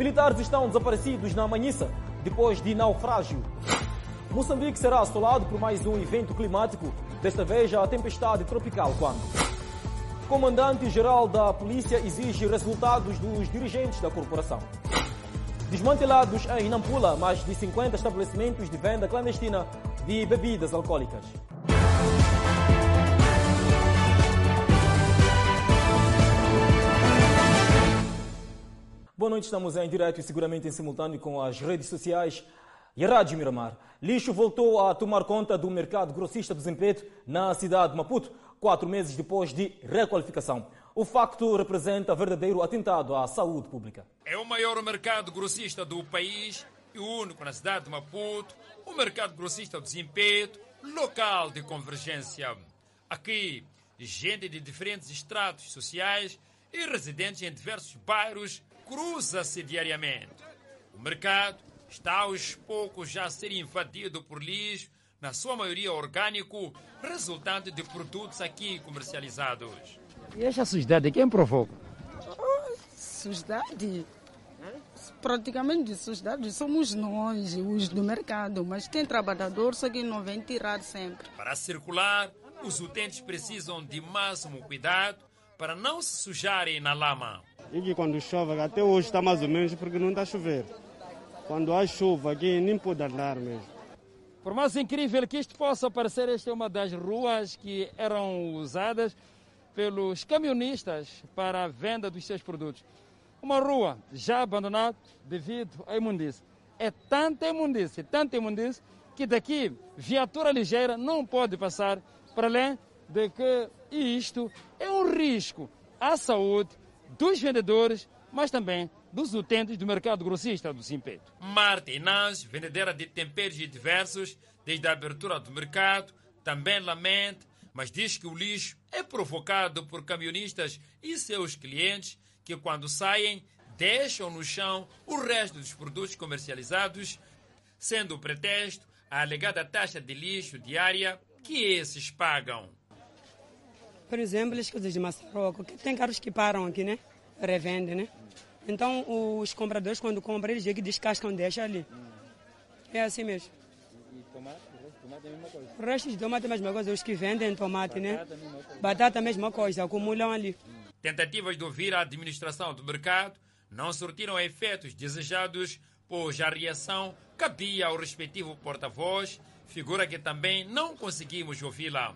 Militares estão desaparecidos na Manhissa depois de naufrágio. Moçambique será assolado por mais um evento climático, desta vez a tempestade tropical quando. Comandante-geral da polícia exige resultados dos dirigentes da corporação. Desmantelados em Nampula mais de 50 estabelecimentos de venda clandestina de bebidas alcoólicas. Boa noite, estamos em direto e seguramente em simultâneo com as redes sociais e a Rádio Miramar. Lixo voltou a tomar conta do mercado grossista do Zempeto na cidade de Maputo, quatro meses depois de requalificação. O facto representa verdadeiro atentado à saúde pública. É o maior mercado grossista do país e o único na cidade de Maputo, o mercado grossista do Zempeto, local de convergência. Aqui, gente de diferentes estratos sociais e residentes em diversos bairros cruza-se diariamente. O mercado está aos poucos já a ser invadido por lixo, na sua maioria orgânico, resultante de produtos aqui comercializados. E essa sujidade quem provoca? Oh, sujidade? Praticamente sujidade somos nós, os do mercado, mas tem trabalhador, só que não vem tirar sempre. Para circular, os utentes precisam de máximo cuidado para não se sujarem na lama. E que quando chove, até hoje está mais ou menos porque não está a chover. Quando há chuva aqui nem pode andar mesmo. Por mais incrível que isto possa parecer, esta é uma das ruas que eram usadas pelos camionistas para a venda dos seus produtos. Uma rua já abandonada devido à imundície. É tanta imundície, tanta imundície, que daqui viatura ligeira não pode passar, para além de que isto é um risco à saúde dos vendedores, mas também dos utentes do mercado grossista do Simpeto. Marta Inãs, vendedora de temperos diversos, desde a abertura do mercado, também lamenta, mas diz que o lixo é provocado por camionistas e seus clientes que, quando saem, deixam no chão o resto dos produtos comercializados, sendo o pretexto a alegada taxa de lixo diária que esses pagam. Por exemplo, as coisas de Massaroco, que tem carros que param aqui, né? Revendem, né? Então, os compradores, quando compram, eles que descascam, deixam ali. É assim mesmo. E tomate? Tomate é a mesma coisa? O resto de tomate é a mesma coisa. Os que vendem tomate, né? Batata é a mesma coisa, acumulam ali. Tentativas de ouvir a administração do mercado não surtiram efeitos desejados, pois a reação cabia ao respectivo porta-voz, figura que também não conseguimos ouvi-la.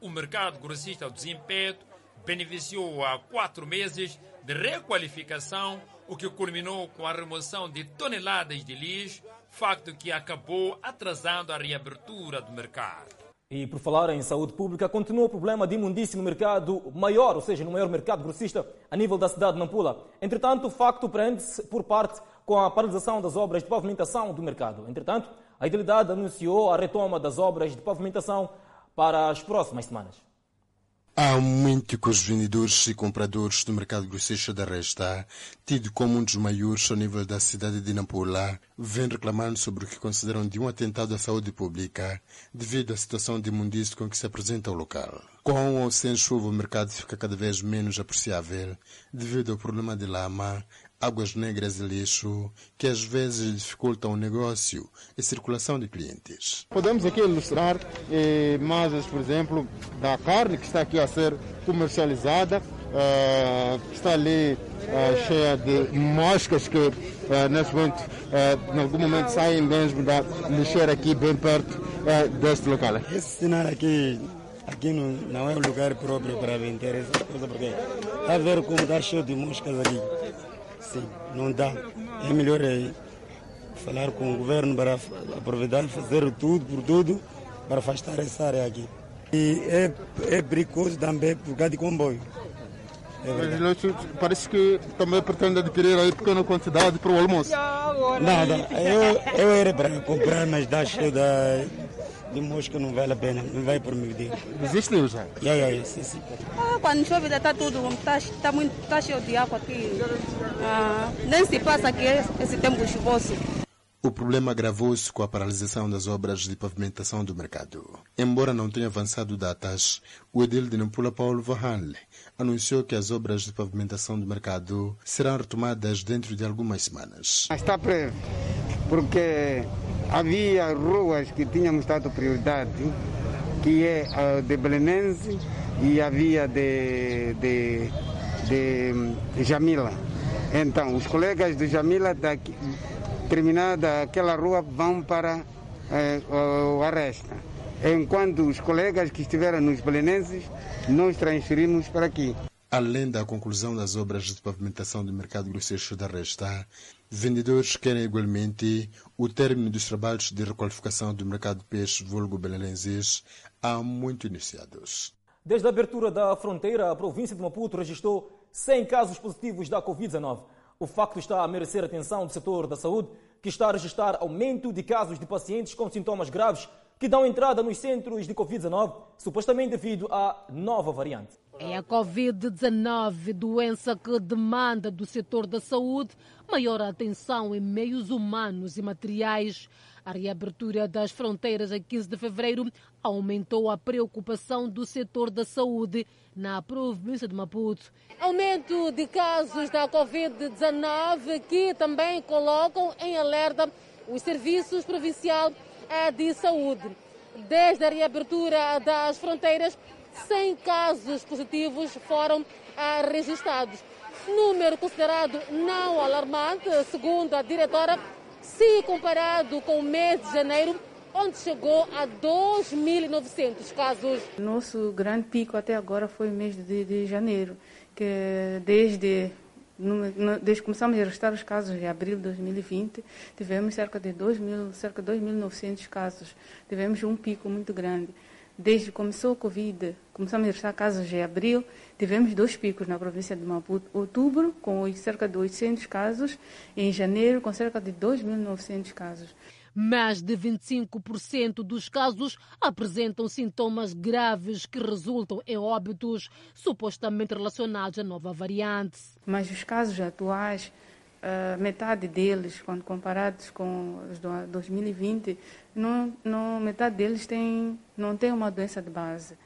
O mercado grossista do Zimpeto beneficiou há quatro meses de requalificação, o que culminou com a remoção de toneladas de lixo, facto que acabou atrasando a reabertura do mercado. E por falar em saúde pública, continua o problema de imundície no mercado maior, ou seja, no maior mercado grossista a nível da cidade de Nampula. Entretanto, o facto prende-se por parte com a paralisação das obras de pavimentação do mercado. Entretanto, a Idilidade anunciou a retoma das obras de pavimentação para as próximas semanas. Há momento que os vendedores e compradores do mercado grossista da Resta, tido como um dos maiores ao nível da cidade de Nampula, vêm reclamando sobre o que consideram de um atentado à saúde pública, devido à situação de imundície com que se apresenta o local. Com ou sem chuva, o mercado fica cada vez menos apreciável, devido ao problema de lama, águas negras e lixo, que às vezes dificultam o negócio e circulação de clientes. Podemos aqui ilustrar eh, imagens, por exemplo, da carne que está aqui a ser comercializada, eh, está ali eh, cheia de moscas que eh, nesse momento, eh, em algum momento saem mesmo da lixeira aqui bem perto eh, deste local. Esse sinal aqui aqui não, não é o lugar próprio para vender essa coisa, porque está a ver como está cheio de moscas aqui. Sim, não dá. É melhor é falar com o governo para aproveitar e fazer tudo por tudo para afastar essa área aqui. E é, é perigoso também por causa de comboio. É Parece que também pretende adquirir aí pequena quantidade para o almoço. Nada, eu, eu era para comprar, mas dá cheio da, de mosca não vale a pena, não vai permitir. Existiu já? Já, já, sim, sim. Ah, quando chove está tudo, está tá muito tá cheio de água aqui. Ah, nem se passa aqui esse tempo chuvoso. O problema agravou-se com a paralisação das obras de pavimentação do mercado. Embora não tenha avançado datas, o edil de Nampula Paulo Vahanle anunciou que as obras de pavimentação do mercado serão retomadas dentro de algumas semanas. Está preso, porque havia ruas que tínhamos dado prioridade, que é a de Belenense e havia de, de, de Jamila. Então, os colegas de Jamila, daqui, terminada aquela rua, vão para eh, o Aresta. Enquanto os colegas que estiveram nos Belenenses, nós transferimos para aqui. Além da conclusão das obras de pavimentação do mercado grosseiro da Resta, vendedores querem igualmente o término dos trabalhos de requalificação do mercado de peixe vulgo belenenses há muito iniciados. Desde a abertura da fronteira, a província de Maputo registrou 100 casos positivos da Covid-19. O facto está a merecer atenção do setor da saúde, que está a registrar aumento de casos de pacientes com sintomas graves que dão entrada nos centros de Covid-19, supostamente devido à nova variante. É a Covid-19, doença que demanda do setor da saúde maior atenção em meios humanos e materiais. A reabertura das fronteiras a 15 de fevereiro aumentou a preocupação do setor da saúde na província de Maputo. Aumento de casos da Covid-19 que também colocam em alerta os serviços provinciais de saúde. Desde a reabertura das fronteiras, 100 casos positivos foram registrados. Número considerado não alarmante, segundo a diretora, se comparado com o mês de janeiro, onde chegou a 2.900 casos. Nosso grande pico até agora foi o mês de, de janeiro, que desde desde que começamos a registrar os casos em abril de 2020, tivemos cerca de 2 mil, cerca de 2.900 casos. Tivemos um pico muito grande. Desde que começou a Covid, começamos a registrar casos em abril, tivemos dois picos na província de Maputo. Outubro, com cerca de 800 casos, e em janeiro, com cerca de 2.900 casos. Mais de 25% dos casos apresentam sintomas graves que resultam em óbitos supostamente relacionados à nova variante. Mas os casos atuais, metade deles, quando comparados com os de 2020, não, não, metade deles tem, não tem uma doença de base.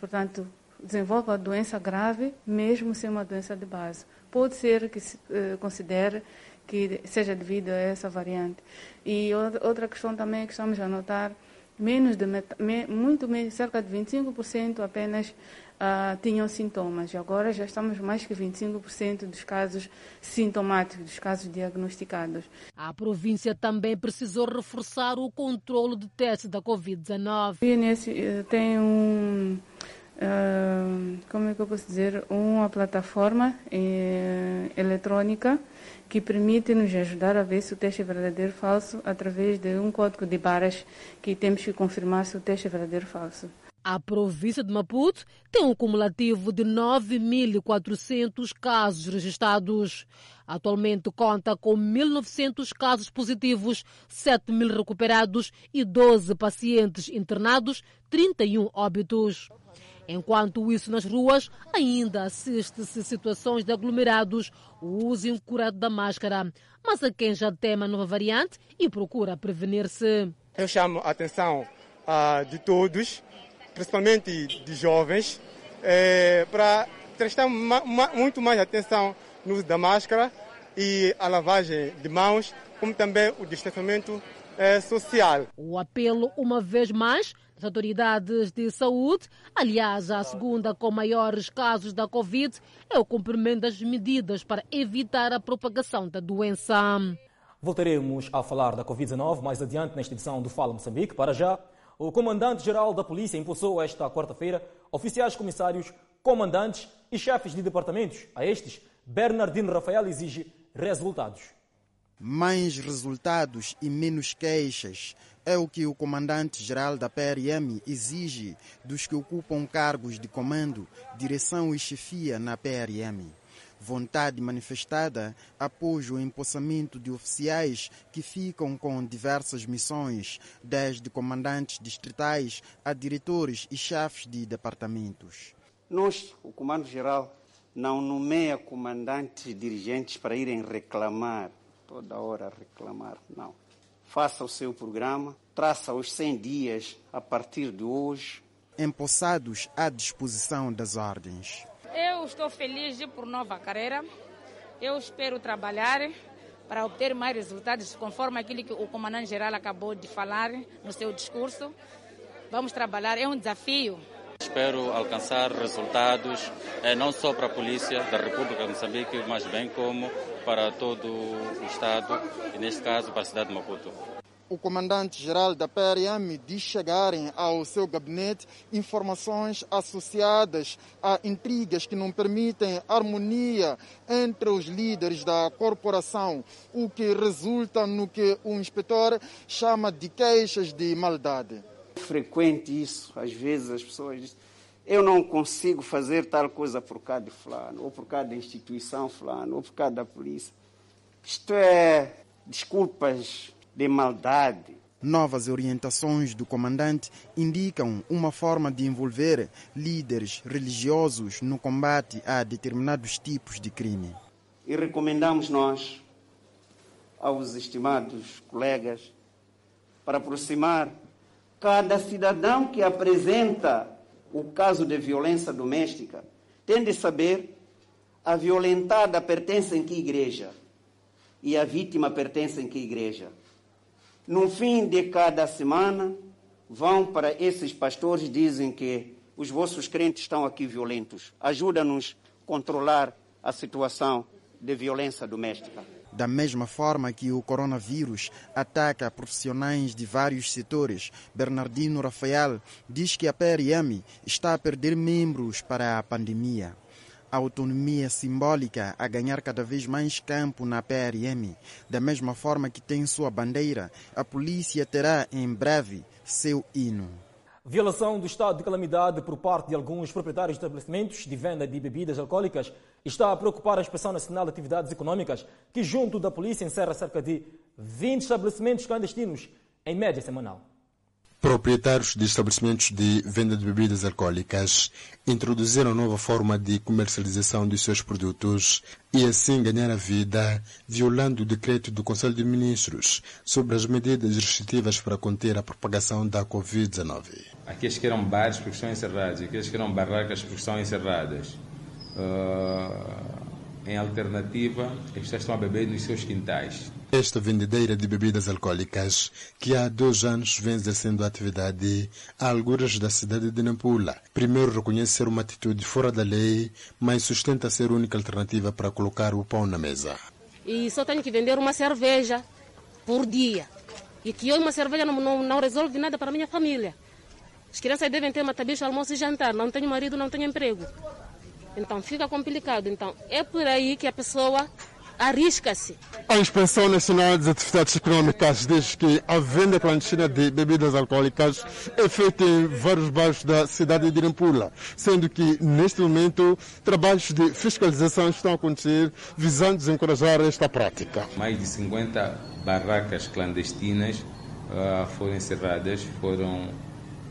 Portanto, desenvolve a doença grave, mesmo sem uma doença de base. Pode ser que se considere que seja devido a essa variante. E outra questão também que estamos a notar, menos de met... muito menos, cerca de 25% apenas uh, tinham sintomas. E agora já estamos mais que 25% dos casos sintomáticos, dos casos diagnosticados. A província também precisou reforçar o controle de testes da Covid-19. O tem um Uh, como é que eu posso dizer, uma plataforma eh, eletrônica que permite nos ajudar a ver se o teste é verdadeiro ou falso através de um código de barras que temos que confirmar se o teste é verdadeiro ou falso. A província de Maputo tem um cumulativo de 9.400 casos registrados. Atualmente conta com 1.900 casos positivos, 7.000 recuperados e 12 pacientes internados, 31 óbitos. Enquanto isso, nas ruas, ainda assiste-se situações de aglomerados, o uso incurado da máscara. Mas a quem já teme a nova variante e procura prevenir-se. Eu chamo a atenção uh, de todos, principalmente de jovens, eh, para prestar ma ma muito mais atenção no uso da máscara e a lavagem de mãos, como também o distanciamento eh, social. O apelo, uma vez mais, das autoridades de saúde, aliás, a segunda com maiores casos da Covid, é o cumprimento das medidas para evitar a propagação da doença. Voltaremos a falar da Covid-19 mais adiante nesta edição do Fala Moçambique. Para já, o comandante-geral da polícia impulsou esta quarta-feira oficiais comissários, comandantes e chefes de departamentos. A estes, Bernardino Rafael exige resultados. Mais resultados e menos queixas é o que o comandante-geral da PRM exige dos que ocupam cargos de comando, direção e chefia na PRM. Vontade manifestada após o empossamento de oficiais que ficam com diversas missões, desde comandantes distritais a diretores e chefes de departamentos. Nós, o Comando-Geral, não nomeia comandantes dirigentes para irem reclamar, toda hora reclamar, não faça o seu programa, traça os 100 dias a partir de hoje. Empossados à disposição das ordens. Eu estou feliz por nova carreira. Eu espero trabalhar para obter mais resultados, conforme aquilo que o comandante-geral acabou de falar no seu discurso. Vamos trabalhar, é um desafio. Espero alcançar resultados, eh, não só para a Polícia da República de Moçambique, mas bem como para todo o Estado, e neste caso para a cidade de Maputo. O comandante-geral da PRM diz chegarem ao seu gabinete informações associadas a intrigas que não permitem harmonia entre os líderes da corporação, o que resulta no que o inspetor chama de queixas de maldade. Frequente isso, às vezes as pessoas dizem eu não consigo fazer tal coisa por causa de fulano, ou por causa da instituição fulano, ou por causa da polícia. Isto é desculpas de maldade. Novas orientações do comandante indicam uma forma de envolver líderes religiosos no combate a determinados tipos de crime. E recomendamos nós, aos estimados colegas, para aproximar cada cidadão que apresenta o caso de violência doméstica, tem de saber a violentada pertence em que igreja e a vítima pertence em que igreja. No fim de cada semana, vão para esses pastores dizem que os vossos crentes estão aqui violentos. Ajuda-nos a controlar a situação de violência doméstica. Da mesma forma que o coronavírus ataca profissionais de vários setores, Bernardino Rafael diz que a PRM está a perder membros para a pandemia a autonomia simbólica a ganhar cada vez mais campo na PRM. Da mesma forma que tem sua bandeira, a polícia terá em breve seu hino. Violação do estado de calamidade por parte de alguns proprietários de estabelecimentos de venda de bebidas alcoólicas está a preocupar a Inspeção Nacional de Atividades Econômicas, que, junto da polícia, encerra cerca de 20 estabelecimentos clandestinos em média semanal. Proprietários de estabelecimentos de venda de bebidas alcoólicas introduziram nova forma de comercialização de seus produtos e assim ganhar a vida, violando o decreto do Conselho de Ministros sobre as medidas restritivas para conter a propagação da Covid-19. Aqueles que eram bares porque estão encerrados, aqueles que eram barracas porque estão encerradas. Uh, em alternativa, as pessoas estão a beber nos seus quintais. Esta vendedeira de bebidas alcoólicas, que há dois anos vem exercendo a atividade a alguras da cidade de Nampula, primeiro reconhece ser uma atitude fora da lei, mas sustenta ser a única alternativa para colocar o pão na mesa. E só tenho que vender uma cerveja por dia. E que eu, uma cerveja, não, não, não resolve nada para a minha família. As crianças devem ter uma tabicha, almoço e jantar. Não tenho marido, não tenho emprego. Então fica complicado. Então é por aí que a pessoa arrisca-se. A Inspeção Nacional das Atividades Econômicas diz que a venda clandestina de bebidas alcoólicas é feita em vários bairros da cidade de Nampula, sendo que neste momento trabalhos de fiscalização estão a acontecer visando desencorajar esta prática. Mais de 50 barracas clandestinas uh, foram encerradas, foram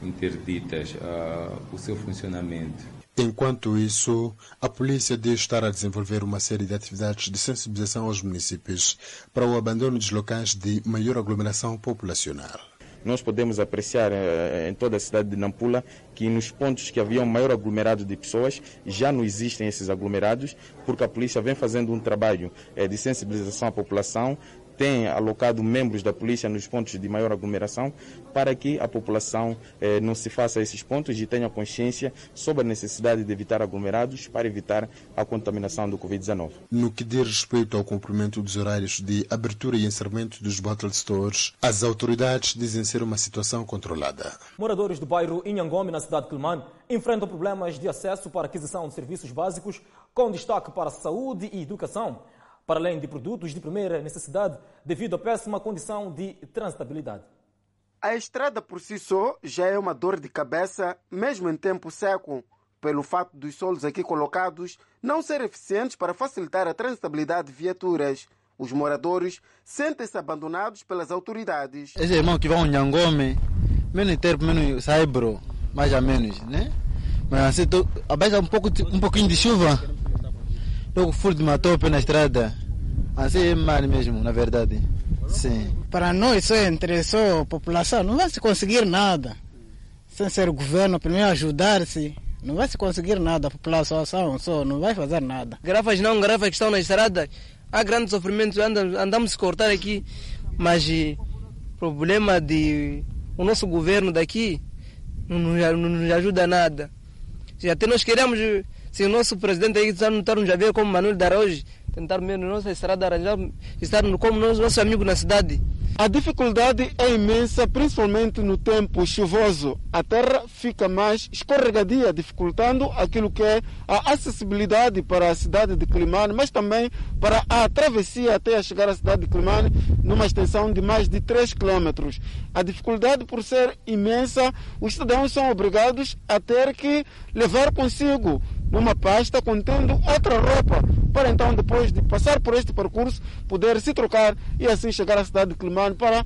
interditas uh, o seu funcionamento. Enquanto isso, a polícia diz estar a desenvolver uma série de atividades de sensibilização aos municípios para o abandono dos locais de maior aglomeração populacional. Nós podemos apreciar eh, em toda a cidade de Nampula que nos pontos que havia um maior aglomerado de pessoas já não existem esses aglomerados, porque a polícia vem fazendo um trabalho eh, de sensibilização à população, tem alocado membros da polícia nos pontos de maior aglomeração para que a população eh, não se faça esses pontos e tenha consciência sobre a necessidade de evitar aglomerados para evitar a contaminação do Covid-19. No que diz respeito ao cumprimento dos horários de abertura e encerramento dos bottle stores, as autoridades dizem ser uma situação controlada. Moradores do bairro Inhangome, na cidade de Quelimane, enfrentam problemas de acesso para aquisição de serviços básicos, com destaque para saúde e educação para além de produtos de primeira necessidade, devido à péssima condição de transitabilidade. A estrada por si só já é uma dor de cabeça, mesmo em tempo seco, pelo fato dos solos aqui colocados não serem eficientes para facilitar a transitabilidade de viaturas. Os moradores sentem-se abandonados pelas autoridades. Esse irmão que vai ao Nhangome, menos tempo, menos saibro, mais ou menos, né? Mas assim, tô, abaixo um, pouco, um pouquinho de chuva, logo furo de uma tope na estrada. Assim é mal mesmo, na verdade. Sim. Para nós, só entre só a população, não vai se conseguir nada. Sem ser o governo primeiro ajudar-se, não vai se conseguir nada. A população só não vai fazer nada. Garrafas não, garrafas que estão na estrada, há grandes sofrimentos, andamos, andamos a cortar aqui, mas o problema de o nosso governo daqui não nos, não nos ajuda nada. Até nós queremos, se o nosso presidente aí nos a ver como Manuel de Araújo, tentar mesmo nossa estrada arranjar, estar como nós, nossos amigos na cidade. A dificuldade é imensa, principalmente no tempo chuvoso. A terra fica mais escorregadia, dificultando aquilo que é a acessibilidade para a cidade de Climane, mas também para a travessia até chegar à cidade de Climane, numa extensão de mais de 3 km. A dificuldade, por ser imensa, os cidadãos são obrigados a ter que levar consigo numa pasta contendo outra roupa, para então, depois de passar por este percurso, poder se trocar e assim chegar à cidade de Climane para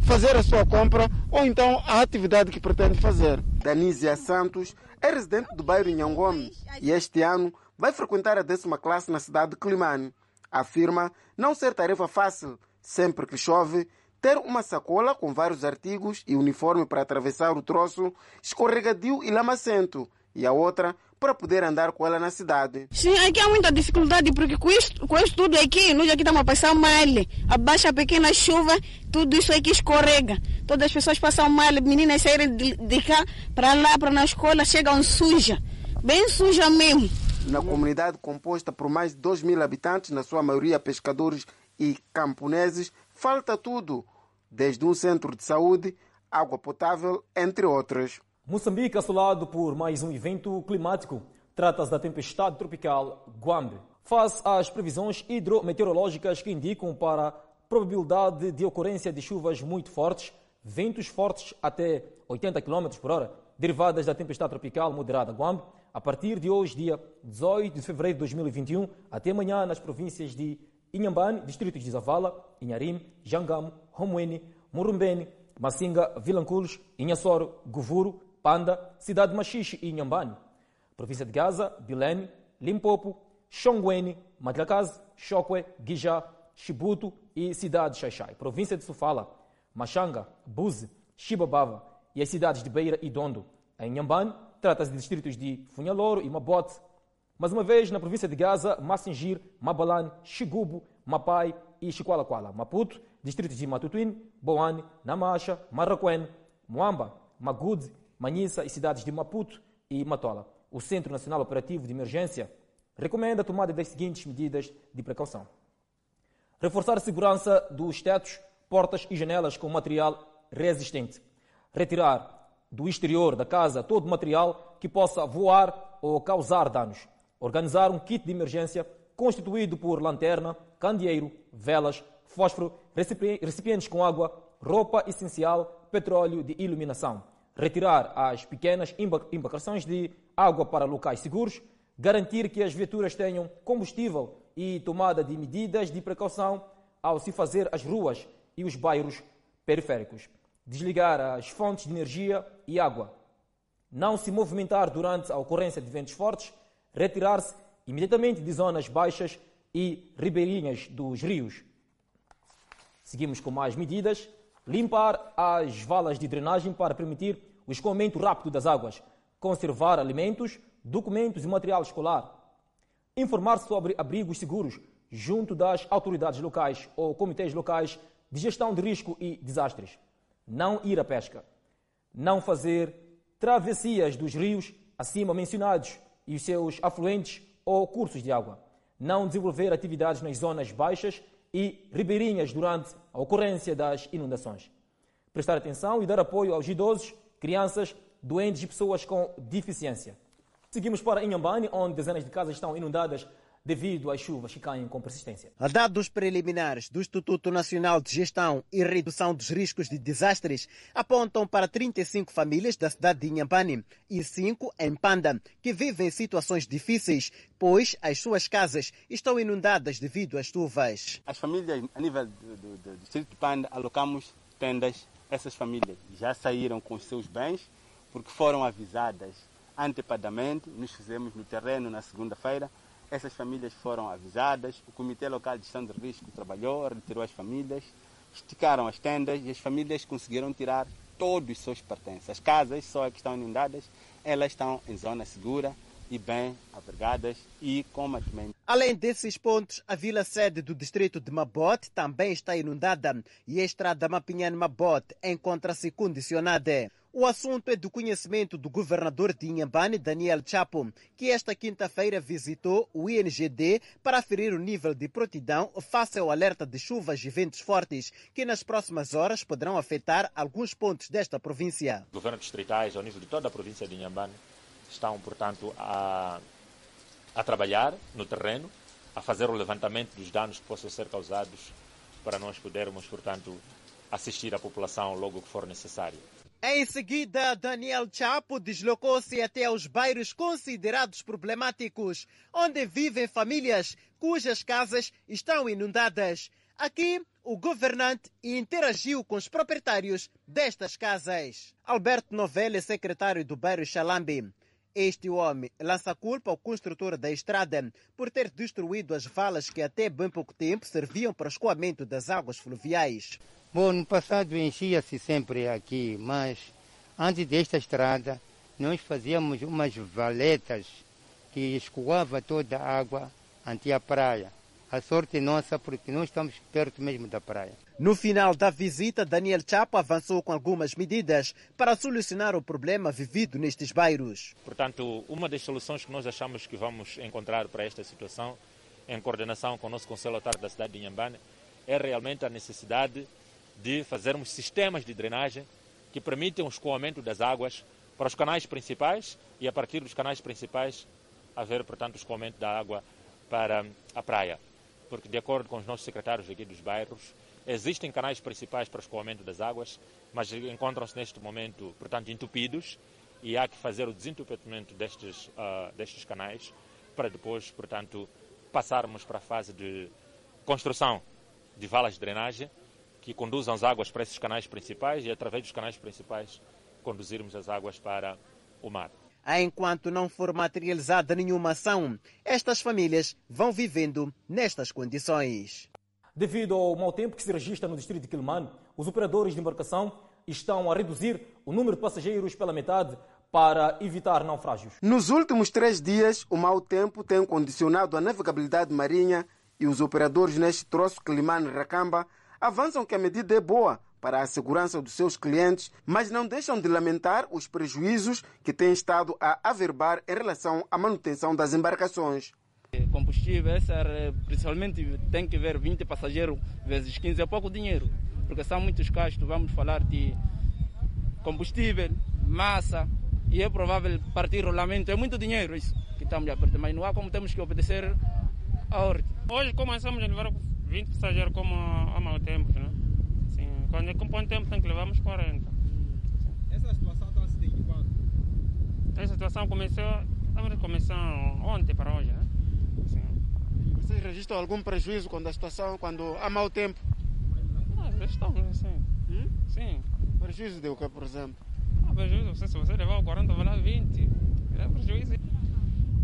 fazer a sua compra ou então a atividade que pretende fazer. Danísia Santos é residente do bairro Nhangome e este ano vai frequentar a décima classe na cidade de Climane. Afirma não ser tarefa fácil, sempre que chove, ter uma sacola com vários artigos e uniforme para atravessar o troço escorregadio e lamacento e a outra para poder andar com ela na cidade. Sim, aqui há muita dificuldade, porque com isso, com isso tudo aqui, nós aqui estamos a passar mal. Abaixa a pequena chuva, tudo isso aqui escorrega. Todas as pessoas passam mal, meninas saírem de, de cá para lá, para na escola, chegam suja, bem suja mesmo. Na comunidade composta por mais de 2 mil habitantes, na sua maioria pescadores e camponeses, falta tudo, desde um centro de saúde, água potável, entre outras. Moçambique assolado por mais um evento climático. Trata-se da tempestade tropical Guambe. Face às previsões hidrometeorológicas que indicam para probabilidade de ocorrência de chuvas muito fortes, ventos fortes até 80 km por hora, derivadas da tempestade tropical moderada Guambe, a partir de hoje, dia 18 de fevereiro de 2021, até amanhã nas províncias de Inhambane, distritos de Zavala, Inharim, Jangamo, Homuene, Murumbene, Massinga, Vilanculos, Inhassoro, Govuro, Panda, Cidade de Machixe e Inhambane. Província de Gaza, Bilene, Limpopo, Xongweni, Madlakazi, Chokwe, Guijá, Chibuto e Cidade de Xaixai. Província de Sofala, Machanga, Buze, Chibabava e as cidades de Beira e Dondo. Em Inhambane, trata-se de distritos de Funhaloro e Mabote. Mais uma vez, na província de Gaza, Massingir, Mabalane, Xigubo, Mapai e Chiqualaquala. Maputo, distritos de Matutuine, Boane, Namacha, Marraquene, Moamba, Magude, Manhissa e cidades de Maputo e Matola. O Centro Nacional Operativo de Emergência recomenda a tomada das seguintes medidas de precaução. Reforçar a segurança dos tetos, portas e janelas com material resistente. Retirar do exterior da casa todo material que possa voar ou causar danos. Organizar um kit de emergência constituído por lanterna, candeeiro, velas, fósforo, recipientes com água, roupa essencial, petróleo de iluminação retirar as pequenas embarcações de água para locais seguros, garantir que as viaturas tenham combustível e tomada de medidas de precaução ao se fazer as ruas e os bairros periféricos. Desligar as fontes de energia e água. Não se movimentar durante a ocorrência de ventos fortes. Retirar-se imediatamente de zonas baixas e ribeirinhas dos rios. Seguimos com mais medidas limpar as valas de drenagem para permitir o escoamento rápido das águas, conservar alimentos, documentos e material escolar, informar sobre abrigos seguros junto das autoridades locais ou comitês locais de gestão de risco e desastres, não ir à pesca, não fazer travessias dos rios acima mencionados e os seus afluentes ou cursos de água, não desenvolver atividades nas zonas baixas e ribeirinhas durante a ocorrência das inundações. Prestar atenção e dar apoio aos idosos, crianças, doentes e pessoas com deficiência. Seguimos para Inhambane, onde dezenas de casas estão inundadas devido às chuvas que caem com persistência. Dados preliminares do Instituto Nacional de Gestão e Redução dos Riscos de Desastres apontam para 35 famílias da cidade de Inhambane e 5 em Panda, que vivem situações difíceis, pois as suas casas estão inundadas devido às chuvas. As famílias, a nível do, do, do distrito de Panda, alocamos tendas. Essas famílias já saíram com os seus bens, porque foram avisadas antepadamente. Nos fizemos no terreno na segunda-feira essas famílias foram avisadas, o Comitê Local de Gestão de Risco trabalhou, retirou as famílias, esticaram as tendas e as famílias conseguiram tirar todos os seus pertences. As casas só é que estão inundadas, elas estão em zona segura e bem abrigadas e com mantimento. Além desses pontos, a vila sede do distrito de Mabote também está inundada e a estrada Mapinhane-Mabote encontra-se condicionada. O assunto é do conhecimento do governador de Inhambane, Daniel Chapo, que esta quinta-feira visitou o INGD para aferir o nível de prontidão face ao alerta de chuvas e ventos fortes que nas próximas horas poderão afetar alguns pontos desta província. Governos distritais, ao nível de toda a província de Inhambane, estão, portanto, a, a trabalhar no terreno, a fazer o levantamento dos danos que possam ser causados para nós podermos, portanto, assistir a população logo que for necessário. Em seguida, Daniel Chapo deslocou-se até aos bairros considerados problemáticos, onde vivem famílias cujas casas estão inundadas. Aqui, o governante interagiu com os proprietários destas casas. Alberto Novelli, secretário do bairro Xalambi. Este homem lança culpa ao construtor da estrada por ter destruído as valas que até bem pouco tempo serviam para o escoamento das águas fluviais. Bom, no passado enchia-se sempre aqui, mas antes desta estrada nós fazíamos umas valetas que escoava toda a água ante a praia. A sorte nossa porque nós estamos perto mesmo da praia. No final da visita, Daniel Chapo avançou com algumas medidas para solucionar o problema vivido nestes bairros. Portanto, uma das soluções que nós achamos que vamos encontrar para esta situação, em coordenação com o nosso Conselho Autarco da cidade de Inhambane, é realmente a necessidade de fazermos sistemas de drenagem que permitam o escoamento das águas para os canais principais e a partir dos canais principais haver, portanto, o escoamento da água para a praia. Porque, de acordo com os nossos secretários aqui dos bairros, existem canais principais para o escoamento das águas, mas encontram-se neste momento, portanto, entupidos e há que fazer o desentupimento destes, uh, destes canais para depois, portanto, passarmos para a fase de construção de valas de drenagem que conduzam as águas para esses canais principais e, através dos canais principais, conduzirmos as águas para o mar. Enquanto não for materializada nenhuma ação, estas famílias vão vivendo nestas condições. Devido ao mau tempo que se registra no distrito de Quilmane, os operadores de embarcação estão a reduzir o número de passageiros pela metade para evitar naufrágios. Nos últimos três dias, o mau tempo tem condicionado a navegabilidade marinha e os operadores neste troço Quilmane-Racamba avançam que a medida é boa para a segurança dos seus clientes, mas não deixam de lamentar os prejuízos que têm estado a averbar em relação à manutenção das embarcações. Combustível, essa, principalmente tem que ver 20 passageiros vezes 15 é pouco dinheiro, porque são muitos gastos. Vamos falar de combustível, massa, e é provável partir rolamento. É muito dinheiro isso que estamos a perder, mas não há como temos que obedecer a ordem. Hoje começamos a levar 20 passageiros como há mau tempo, né? Quando é com bom tempo tem que levar uns 40. Essa situação está se de quando? Essa situação começou, estamos começando ontem para hoje, né? Sim. E vocês registram algum prejuízo quando a situação, quando há mau tempo? Ah, registramos, sim. Hum? Sim. Prejuízo de o que, por exemplo? Ah, prejuízo, se você levar o 40, vai lá 20. É prejuízo.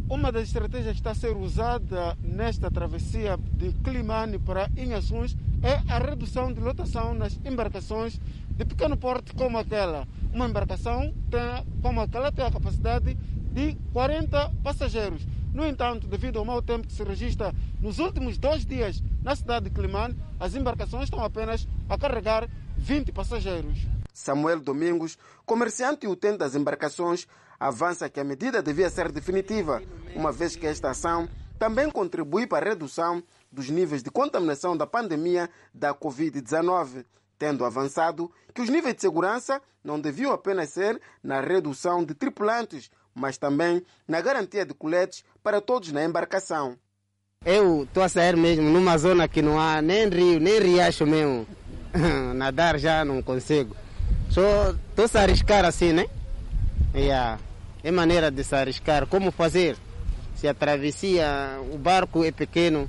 Uma das estratégias que está a ser usada nesta travessia de Climane para Inhações é a redução de lotação nas embarcações de pequeno porte como aquela. Uma embarcação tem, como aquela tem a capacidade de 40 passageiros. No entanto, devido ao mau tempo que se registra nos últimos dois dias na cidade de Climane, as embarcações estão apenas a carregar 20 passageiros. Samuel Domingos, comerciante e utente das embarcações, avança que a medida devia ser definitiva, uma vez que esta ação também contribui para a redução dos níveis de contaminação da pandemia da Covid-19, tendo avançado que os níveis de segurança não deviam apenas ser na redução de tripulantes, mas também na garantia de coletes para todos na embarcação. Eu estou a sair mesmo numa zona que não há nem rio, nem riacho mesmo. Nadar já não consigo. Só estou a arriscar assim, né? Yeah. É maneira de se arriscar. Como fazer? Se a travessia, o barco é pequeno.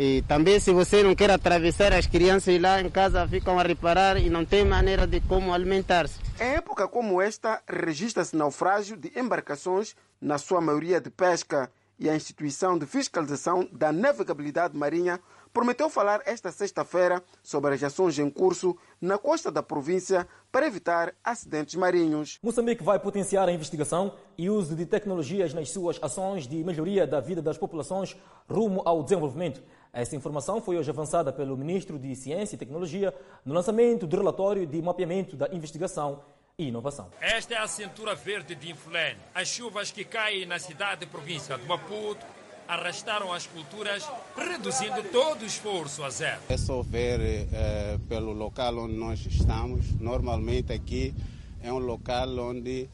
E também se você não quer atravessar, as crianças lá em casa ficam a reparar e não tem maneira de como alimentar-se. Em época como esta, registra-se naufrágio de embarcações, na sua maioria de pesca, e a instituição de fiscalização da navegabilidade marinha prometeu falar esta sexta-feira sobre as ações em curso na costa da província para evitar acidentes marinhos. Moçambique vai potenciar a investigação e uso de tecnologias nas suas ações de melhoria da vida das populações rumo ao desenvolvimento. Essa informação foi hoje avançada pelo Ministro de Ciência e Tecnologia no lançamento do relatório de mapeamento da investigação e inovação. Esta é a cintura verde de Infulene. As chuvas que caem na cidade e província de Maputo arrastaram as culturas, reduzindo todo o esforço a zero. É só ver eh, pelo local onde nós estamos. Normalmente aqui é um local onde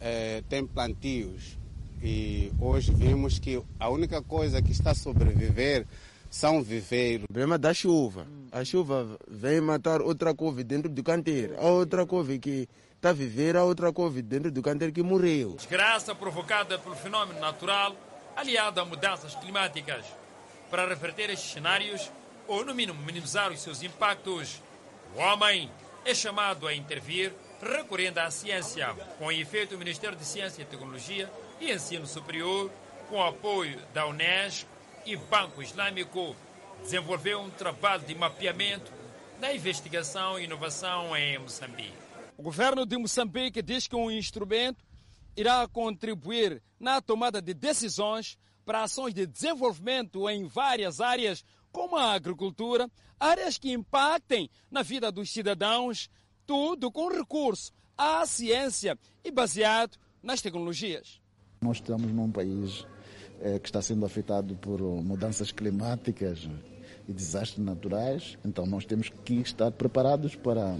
eh, tem plantios. E hoje vimos que a única coisa que está a sobreviver são viveiros. O problema da chuva. A chuva vem matar outra couve dentro do canteiro. A outra couve que está a viver, a outra couve dentro do canteiro que morreu. Desgraça provocada pelo fenômeno natural aliado a mudanças climáticas. Para reverter estes cenários, ou no mínimo minimizar os seus impactos, o homem é chamado a intervir recorrendo à ciência. Com efeito, o Ministério de Ciência e Tecnologia e Ensino Superior, com apoio da Unesco e Banco Islâmico, desenvolveu um trabalho de mapeamento da investigação e inovação em Moçambique. O governo de Moçambique diz que um instrumento irá contribuir na tomada de decisões para ações de desenvolvimento em várias áreas, como a agricultura, áreas que impactem na vida dos cidadãos, tudo com recurso à ciência e baseado nas tecnologias. Nós estamos num país eh, que está sendo afetado por mudanças climáticas e desastres naturais, então nós temos que estar preparados para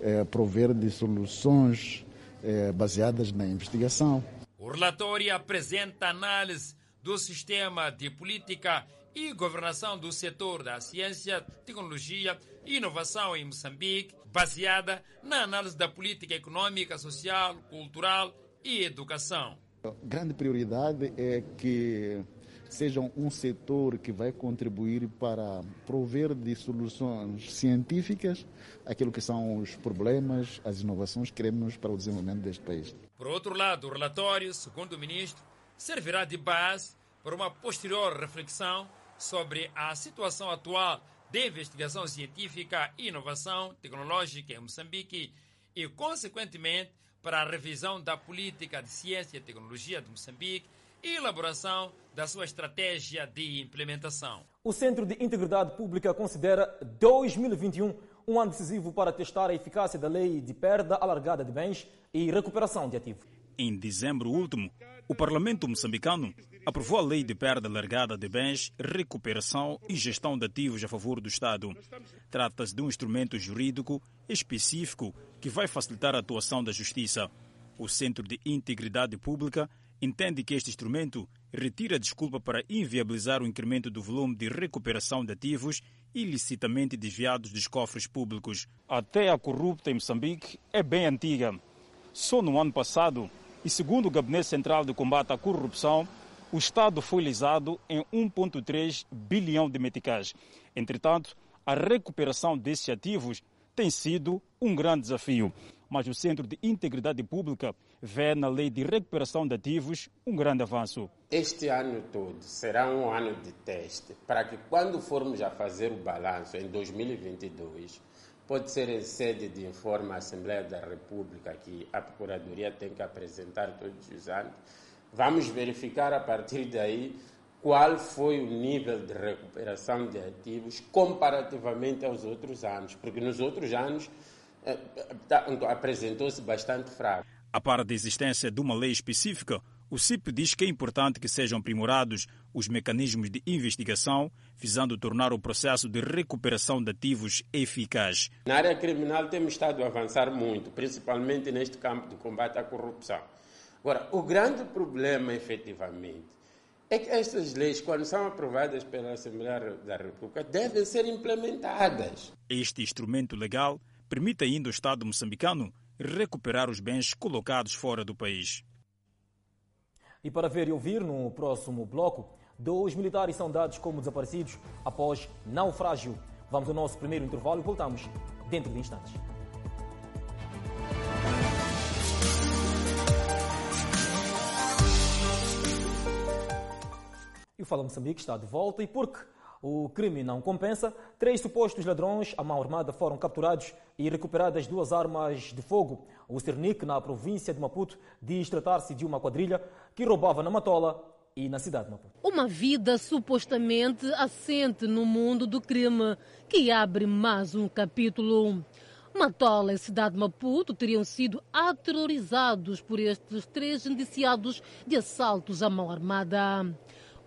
eh, prover de soluções eh, baseadas na investigação. O relatório apresenta análise do sistema de política e governação do setor da ciência, tecnologia e inovação em Moçambique, baseada na análise da política econômica, social, cultural e educação. Grande prioridade é que sejam um setor que vai contribuir para prover de soluções científicas aquilo que são os problemas, as inovações que queremos para o desenvolvimento deste país. Por outro lado, o relatório, segundo o ministro, servirá de base para uma posterior reflexão sobre a situação atual de investigação científica e inovação tecnológica em Moçambique e, consequentemente, para a revisão da política de ciência e tecnologia de Moçambique e elaboração da sua estratégia de implementação. O Centro de Integridade Pública considera 2021 um ano decisivo para testar a eficácia da lei de perda alargada de bens e recuperação de ativos. Em dezembro último, o Parlamento moçambicano aprovou a Lei de Perda Alargada de Bens, Recuperação e Gestão de Ativos a favor do Estado. Trata-se de um instrumento jurídico específico que vai facilitar a atuação da Justiça. O Centro de Integridade Pública entende que este instrumento retira desculpa para inviabilizar o incremento do volume de recuperação de ativos ilicitamente desviados dos cofres públicos. Até a corrupta em Moçambique é bem antiga. Só no ano passado, e segundo o Gabinete Central de Combate à Corrupção, o Estado foi lisado em 1,3 bilhão de meticais. Entretanto, a recuperação desses ativos tem sido um grande desafio mas o Centro de Integridade Pública vê na Lei de Recuperação de Ativos um grande avanço. Este ano todo será um ano de teste para que, quando formos a fazer o balanço em 2022, pode ser em sede de informe à Assembleia da República, que a Procuradoria tem que apresentar todos os anos, vamos verificar a partir daí qual foi o nível de recuperação de ativos comparativamente aos outros anos, porque nos outros anos eh, tá, então, apresentou-se bastante fraco. A par da existência de uma lei específica, o CIP diz que é importante que sejam aprimorados os mecanismos de investigação, visando tornar o processo de recuperação de ativos eficaz. Na área criminal temos estado a avançar muito, principalmente neste campo de combate à corrupção. Agora, o grande problema, efetivamente, é que estas leis, quando são aprovadas pela Assembleia da República, devem ser implementadas. Este instrumento legal permite ainda ao Estado moçambicano recuperar os bens colocados fora do país. E para ver e ouvir no próximo bloco, dois militares são dados como desaparecidos após naufrágio. Vamos ao nosso primeiro intervalo e voltamos dentro de instantes. O Fala Moçambique está de volta e porque O crime não compensa. Três supostos ladrões à mão armada foram capturados e recuperadas duas armas de fogo. O Cernic, na província de Maputo, diz tratar-se de uma quadrilha que roubava na Matola e na cidade de Maputo. Uma vida supostamente assente no mundo do crime, que abre mais um capítulo. Matola e cidade de Maputo teriam sido aterrorizados por estes três indiciados de assaltos à mão armada.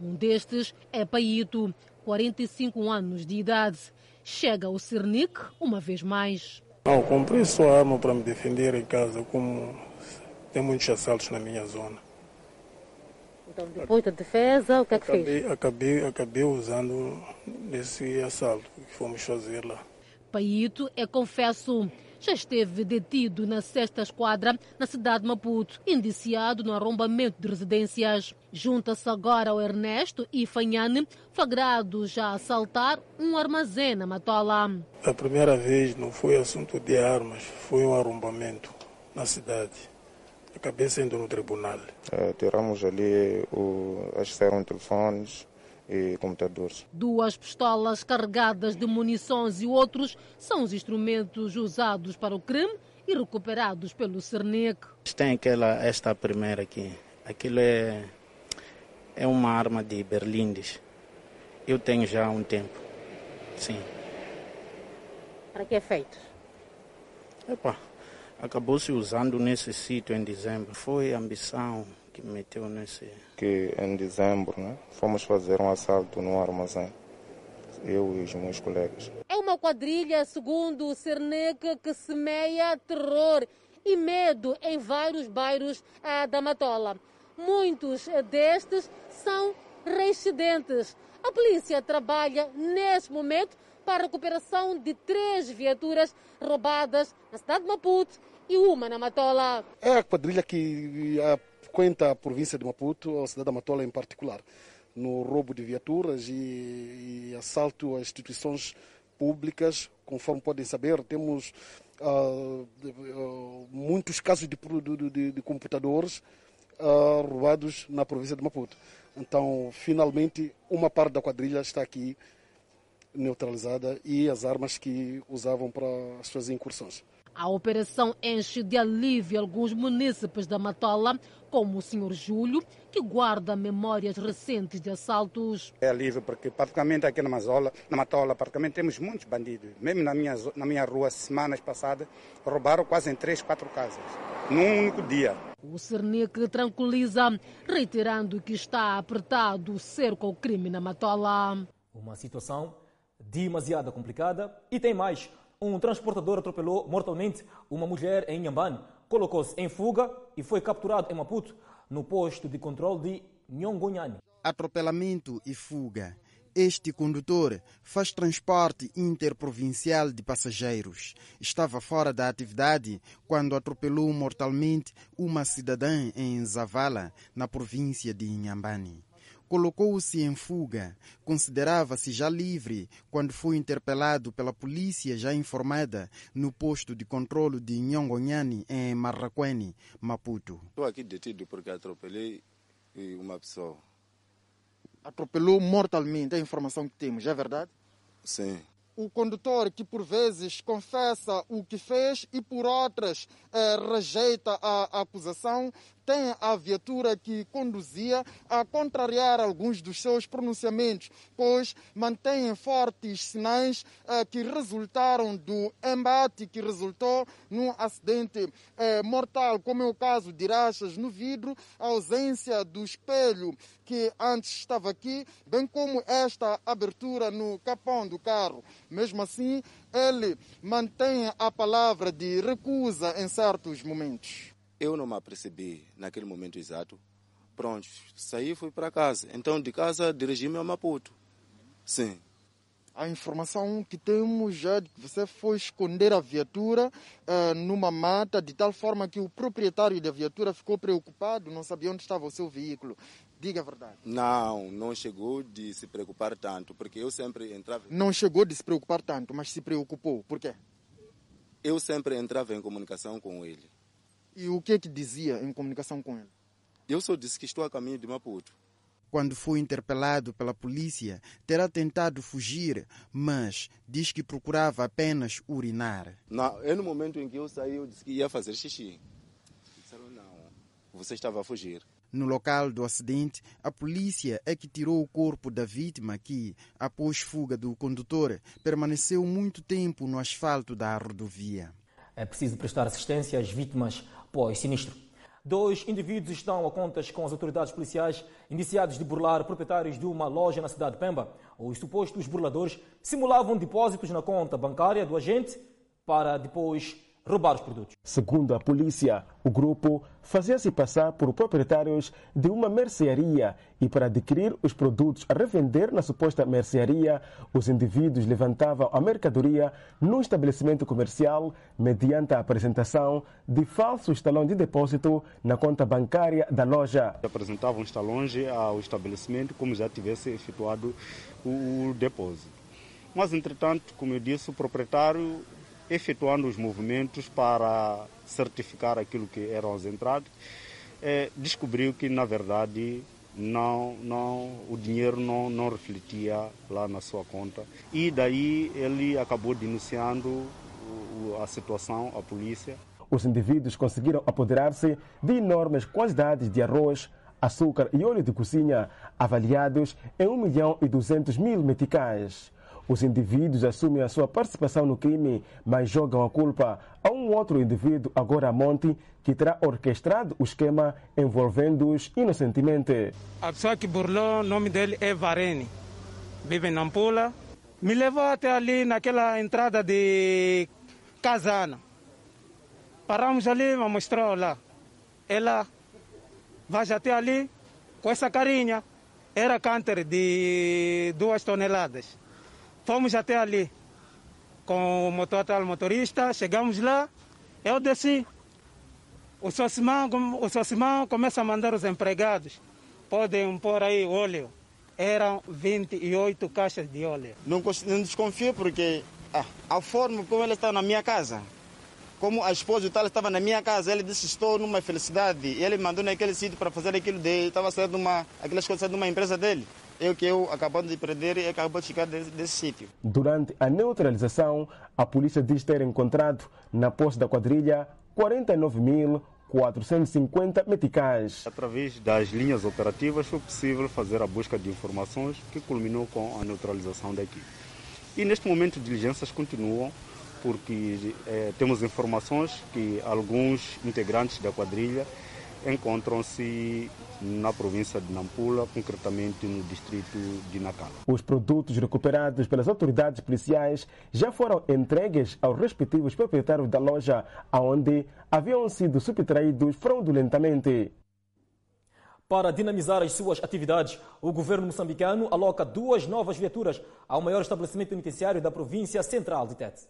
Um destes é Paito, 45 anos de idade. Chega ao Cernic uma vez mais. Não, comprei só arma para me defender em casa, como tem muitos assaltos na minha zona. Então, depois da defesa, o que é que acabei, fez? Acabei, acabei usando esse assalto que fomos fazer lá. Paito é confesso. Já esteve detido na sexta esquadra na cidade de Maputo, indiciado no arrombamento de residências. Junta-se agora ao Ernesto e Fanhane, flagrados a assaltar um armazém na Matola. A primeira vez não foi assunto de armas, foi um arrombamento na cidade. Acabei sendo no tribunal. Uh, tiramos ali o, as eram telefones e computadores. Duas pistolas carregadas de munições e outros são os instrumentos usados para o crime e recuperados pelo Cernec. Tem aquela, esta primeira aqui. Aquilo é, é uma arma de berlindes. Eu tenho já há um tempo. Sim. Para que é feito? Epa, acabou se usando nesse sítio em dezembro. Foi a ambição que me meteu nesse. Que em dezembro, né, fomos fazer um assalto no armazém. Eu e os meus colegas. É uma quadrilha, segundo o Cernec, que semeia terror e medo em vários bairros ah, da Matola. Muitos destes são reincidentes. A polícia trabalha neste momento para a recuperação de três viaturas roubadas na cidade de Maputo e uma na Matola. É a quadrilha que frequenta a província de Maputo, a cidade da Matola em particular, no roubo de viaturas e, e assalto a instituições públicas. Conforme podem saber, temos uh, uh, muitos casos de, de, de, computadores uh, roubados na província de Maputo. Então, finalmente, uma parte da quadrilha está aqui neutralizada e as armas que usavam para as suas incursões. A operação enche de alívio alguns munícipes da Matola, como o Sr. Júlio, que guarda memórias recentes de assaltos. É alívio porque praticamente aqui na Mazola, na Matola, praticamente temos muitos bandidos. Mesmo na minha, na minha rua, semanas passadas, roubaram quase em três, quatro casas, num único dia. O Cernic tranquiliza, reiterando que está apertado o cerco ao crime na Matola. Uma situação demasiado complicada e tem mais. Um transportador atropelou mortalmente uma mulher em Inhambane, colocou-se em fuga e foi capturado em Maputo, no posto de controle de Nhongonhani. Atropelamento e fuga. Este condutor faz transporte interprovincial de passageiros. Estava fora da atividade quando atropelou mortalmente uma cidadã em Zavala, na província de Inhambane colocou-se em fuga. Considerava-se já livre quando foi interpelado pela polícia já informada no posto de controle de Nhongonhani, em Marraquene, Maputo. Estou aqui detido porque atropelei uma pessoa. Atropelou mortalmente, é a informação que temos, é verdade? Sim o condutor que por vezes confessa o que fez e por outras eh, rejeita a acusação, tem a viatura que conduzia a contrariar alguns dos seus pronunciamentos, pois mantém fortes sinais eh, que resultaram do embate que resultou num acidente eh, mortal, como é o caso de rachas no vidro, a ausência do espelho que antes estava aqui, bem como esta abertura no capão do carro. Mesmo assim, ele mantém a palavra de recusa em certos momentos. Eu não me apercebi naquele momento exato. Pronto, saí e fui para casa. Então, de casa, dirigi-me a Maputo. Sim. A informação que temos é de que você foi esconder a viatura uh, numa mata, de tal forma que o proprietário da viatura ficou preocupado, não sabia onde estava o seu veículo. Diga a verdade. Não, não chegou de se preocupar tanto, porque eu sempre entrava. Não chegou de se preocupar tanto, mas se preocupou. Por quê? Eu sempre entrava em comunicação com ele. E o que é que dizia em comunicação com ele? Eu só disse que estou a caminho de Maputo. quando foi interpelado pela polícia, terá tentado fugir, mas diz que procurava apenas urinar. Não, é no momento em que eu saí, eu disse que ia fazer xixi. Disseram, não, você estava a fugir. No local do acidente, a polícia é que tirou o corpo da vítima que, após fuga do condutor, permaneceu muito tempo no asfalto da rodovia. É preciso prestar assistência às vítimas pós-sinistro. Dois indivíduos estão a contas com as autoridades policiais indiciados de burlar proprietários de uma loja na cidade de Pemba. Os supostos burladores simulavam depósitos na conta bancária do agente para depois roubar os produtos. Segundo a polícia, o grupo fazia-se passar por proprietários de uma mercearia e para adquirir os produtos a revender na suposta mercearia, os indivíduos levantavam a mercadoria num estabelecimento comercial mediante a apresentação de falsos talões de depósito na conta bancária da loja. Apresentavam os talões ao estabelecimento como já tivesse efetuado o depósito. Mas, entretanto, como eu disse, o proprietário efetuando os movimentos para certificar aquilo que eram as entradas, é, descobriu que na verdade não, não, o dinheiro não, não refletia lá na sua conta e daí ele acabou denunciando a situação à polícia. Os indivíduos conseguiram apoderar-se de enormes quantidades de arroz, açúcar e óleo de cozinha avaliados em 1 milhão e 200 mil meticais. Os indivíduos assumem a sua participação no crime, mas jogam a culpa a um outro indivíduo, agora Monte, que terá orquestrado o esquema envolvendo-os inocentemente. A pessoa que burlou, o nome dele é Varene, vive em Nampula. Me levou até ali naquela entrada de Casana. Paramos ali, me mostrou lá. Ela vai até ali com essa carinha. Era cânter de duas toneladas. Fomos até ali com o motor atual motorista, chegamos lá, eu desci. O Sossimão, o Sossimão começa a mandar os empregados, podem pôr aí óleo. Eram 28 caixas de óleo. Não, não desconfio porque ah, a forma como ele está na minha casa, como a esposa e tal estava na minha casa, ele disse estou numa felicidade. E ele mandou naquele sítio para fazer aquilo dele, estava saindo uma, aquelas coisas de uma empresa dele. Eu que eu acabando de perder e acabou de chegar desse, desse sítio. Durante a neutralização, a polícia diz ter encontrado na posse da quadrilha 49.450 meticais. Através das linhas operativas foi possível fazer a busca de informações que culminou com a neutralização da equipe. E neste momento diligências continuam porque eh, temos informações que alguns integrantes da quadrilha encontram-se na província de Nampula, concretamente no distrito de Nacala. Os produtos recuperados pelas autoridades policiais já foram entregues aos respectivos proprietários da loja, onde haviam sido subtraídos fraudulentamente. Para dinamizar as suas atividades, o governo moçambicano aloca duas novas viaturas ao maior estabelecimento penitenciário da província central de Tete.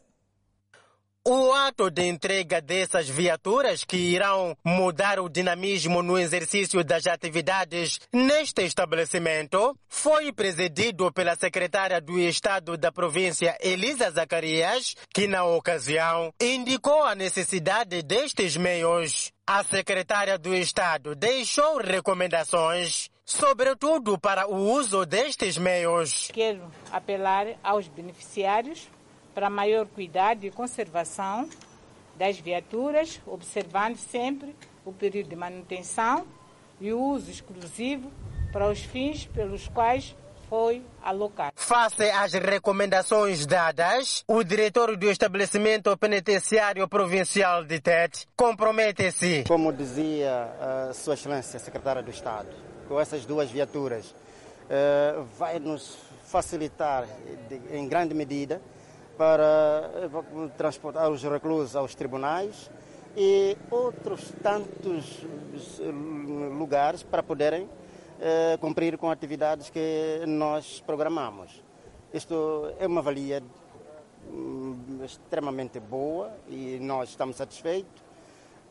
O ato de entrega dessas viaturas que irão mudar o dinamismo no exercício das atividades neste estabelecimento foi presidido pela secretária do Estado da província Elisa Zacarias, que na ocasião indicou a necessidade destes meios. A secretária do Estado deixou recomendações sobretudo para o uso destes meios. Quero apelar aos beneficiários para maior cuidado e conservação das viaturas, observando sempre o período de manutenção e o uso exclusivo para os fins pelos quais foi alocado. Face às recomendações dadas, o diretor do estabelecimento penitenciário provincial de Tete compromete-se. Como dizia a Sua Excelência, Secretária do Estado, com essas duas viaturas, vai nos facilitar em grande medida para transportar os reclusos aos tribunais e outros tantos lugares para poderem eh, cumprir com atividades que nós programamos. Isto é uma valia hum, extremamente boa e nós estamos satisfeitos.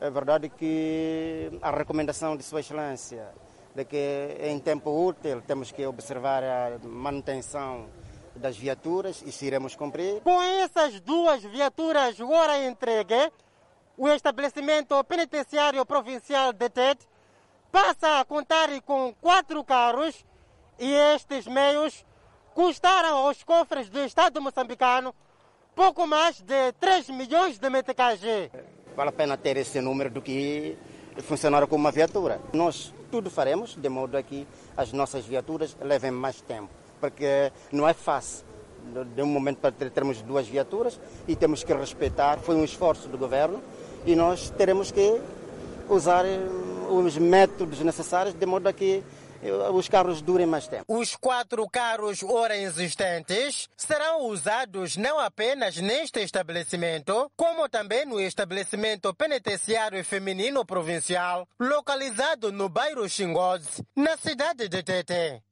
É verdade que a recomendação de Sua Excelência de que em tempo útil temos que observar a manutenção das viaturas, isso iremos cumprir. Com essas duas viaturas agora entregue, o estabelecimento penitenciário provincial de Tete passa a contar com quatro carros E estes meios custaram aos cofres do Estado moçambicano pouco mais de 3 milhões de meticais. Vale a pena ter esse número do que funcionar como uma viatura. Nós tudo faremos de modo a que as nossas viaturas levem mais tempo, porque não é fácil. De um momento para termos duas viaturas e temos que respeitar, foi um esforço do governo e nós teremos que usar eh, os métodos necessários de modo a que eh, os carros durem mais tempo. Os quatro carros ora existentes serão usados não apenas neste estabelecimento, como também no estabelecimento penitenciário feminino provincial, localizado no bairro Xingose, na cidade de Tete.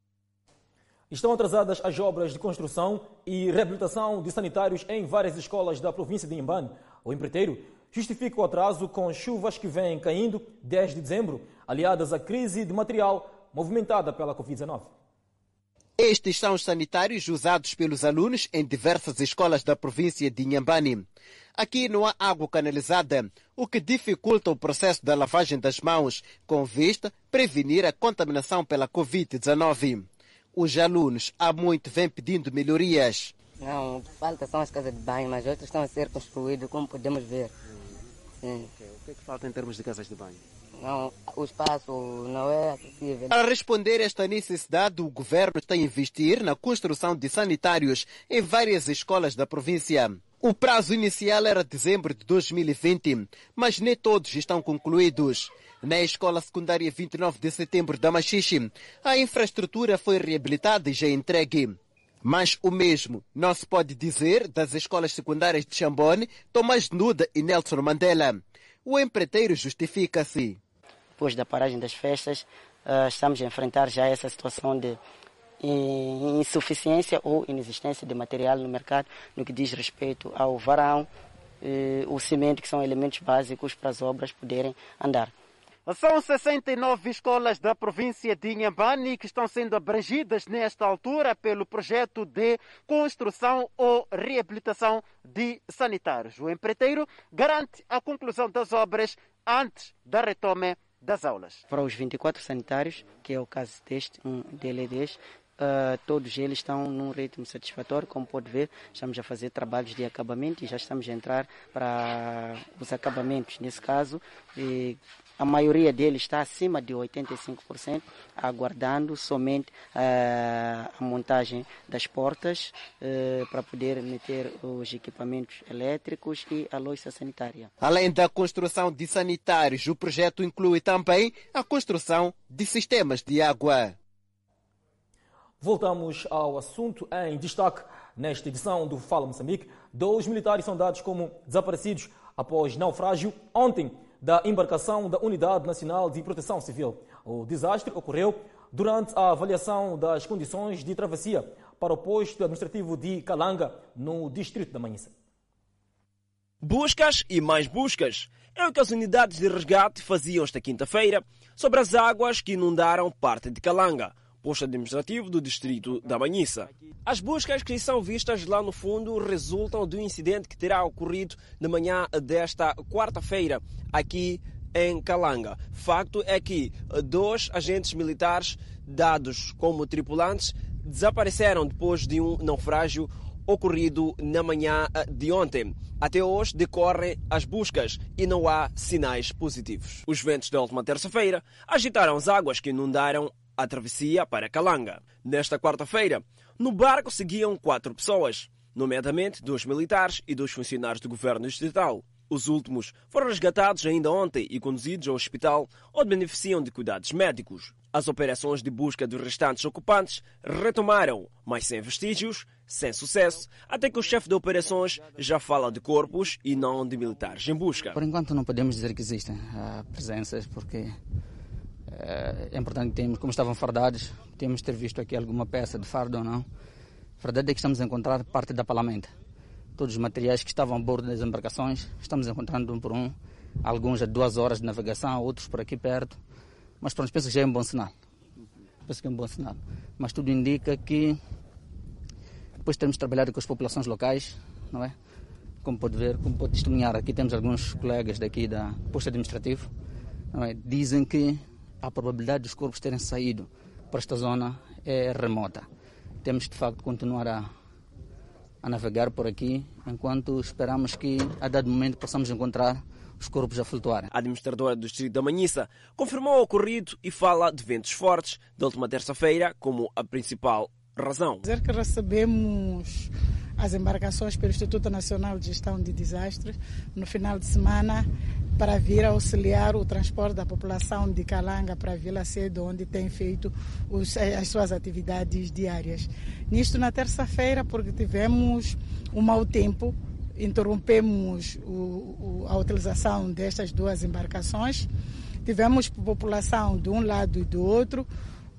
Estão atrasadas as obras de construção e reabilitação de sanitários em várias escolas da província de Inhambane. O empreiteiro justifica o atraso com chuvas que vêm caindo desde dezembro, aliadas à crise de material movimentada pela Covid-19. Estes são os sanitários usados pelos alunos em diversas escolas da província de Inhambane. Aqui não há água canalizada, o que dificulta o processo da lavagem das mãos, com vista prevenir a contaminação pela Covid-19. Os alunos há muito vêm pedindo melhorias. Não, falta são as casas de banho, mas outras estão a ser construídas, como podemos ver. Sim. O que é que falta em termos de casas de banho? Não, o espaço não é acessível. Para responder a esta necessidade, o governo está a investir na construção de sanitários em várias escolas da província. O prazo inicial era dezembro de 2020, mas nem todos estão concluídos. Na escola secundária 29 de setembro da Machixe, a infraestrutura foi reabilitada e já entregue. Mas o mesmo não se pode dizer das escolas secundárias de Chambone, Tomás Nuda e Nelson Mandela. O empreiteiro justifica-se. Depois da paragem das festas, uh, estamos a enfrentar já essa situação de insuficiência ou inexistência de material no mercado no que diz respeito ao varão, o cimento, que são elementos básicos para as obras poderem andar. São 69 escolas da província de Inhambane que estão sendo abrangidas nesta altura pelo projeto de construção ou reabilitação de sanitários. O empreiteiro garante a conclusão das obras antes da retome das aulas. Para os 24 sanitários, que é o caso deste, um DLDs, Uh, todos eles estão num ritmo satisfatório, como pode ver, estamos a fazer trabalhos de acabamento e já estamos a entrar para os acabamentos. Nesse caso, e a maioria deles está acima de 85%, aguardando somente uh, a montagem das portas uh, para poder meter os equipamentos elétricos e a louça sanitária. Além da construção de sanitários, o projeto inclui também a construção de sistemas de água. Voltamos ao assunto em destaque nesta edição do Fala Moçambique. Dois militares são dados como desaparecidos após naufrágio ontem da embarcação da Unidade Nacional de Proteção Civil. O desastre ocorreu durante a avaliação das condições de travessia para o posto administrativo de Calanga, no distrito da Manhissa. Buscas e mais buscas. É o que as unidades de resgate faziam esta quinta-feira sobre as águas que inundaram parte de Calanga posto administrativo do distrito da Manhissa. As buscas que são vistas lá no fundo resultam de um incidente que terá ocorrido na manhã desta quarta-feira aqui em Calanga. Facto é que dois agentes militares dados como tripulantes desapareceram depois de um naufrágio ocorrido na manhã de ontem. Até hoje decorrem as buscas e não há sinais positivos. Os ventos da última terça-feira agitaram as águas que inundaram a travessia para Calanga. Nesta quarta-feira, no barco seguiam quatro pessoas, nomeadamente dois militares e dois funcionários do governo distrital. Os últimos foram resgatados ainda ontem e conduzidos ao hospital, onde beneficiam de cuidados médicos. As operações de busca dos restantes ocupantes retomaram, mas sem vestígios, sem sucesso, até que o chefe de operações já fala de corpos e não de militares em busca. Por enquanto não podemos dizer que existem presenças, porque é importante que temos, como estavam fardados, temos ter visto aqui alguma peça de fardo ou não. A verdade é que estamos a encontrar parte da palamenta. Todos os materiais que estavam a bordo das embarcações, estamos encontrando um por um. Alguns a duas horas de navegação, outros por aqui perto. Mas pronto, penso que já é um bom sinal. Penso que é um bom sinal. Mas tudo indica que depois de termos trabalhado com as populações locais, não é? Como pode ver, como pode testemunhar, aqui temos alguns colegas daqui da posto administrativo, não é? Dizem que a probabilidade dos corpos terem saído para esta zona é remota. Temos de facto continuar a, a navegar por aqui, enquanto esperamos que a dado momento possamos encontrar os corpos a flutuarem. A administradora do distrito da Manhissa confirmou o ocorrido e fala de ventos fortes da última terça-feira como a principal razão. Dizer que recebemos as embarcações pelo Instituto Nacional de Gestão de Desastres no final de semana para vir auxiliar o transporte da população de Calanga para Vila Cedo, onde tem feito os, as suas atividades diárias. Nisto na terça-feira, porque tivemos um mau tempo, interrompemos o, o, a utilização destas duas embarcações. Tivemos população de um lado e do outro.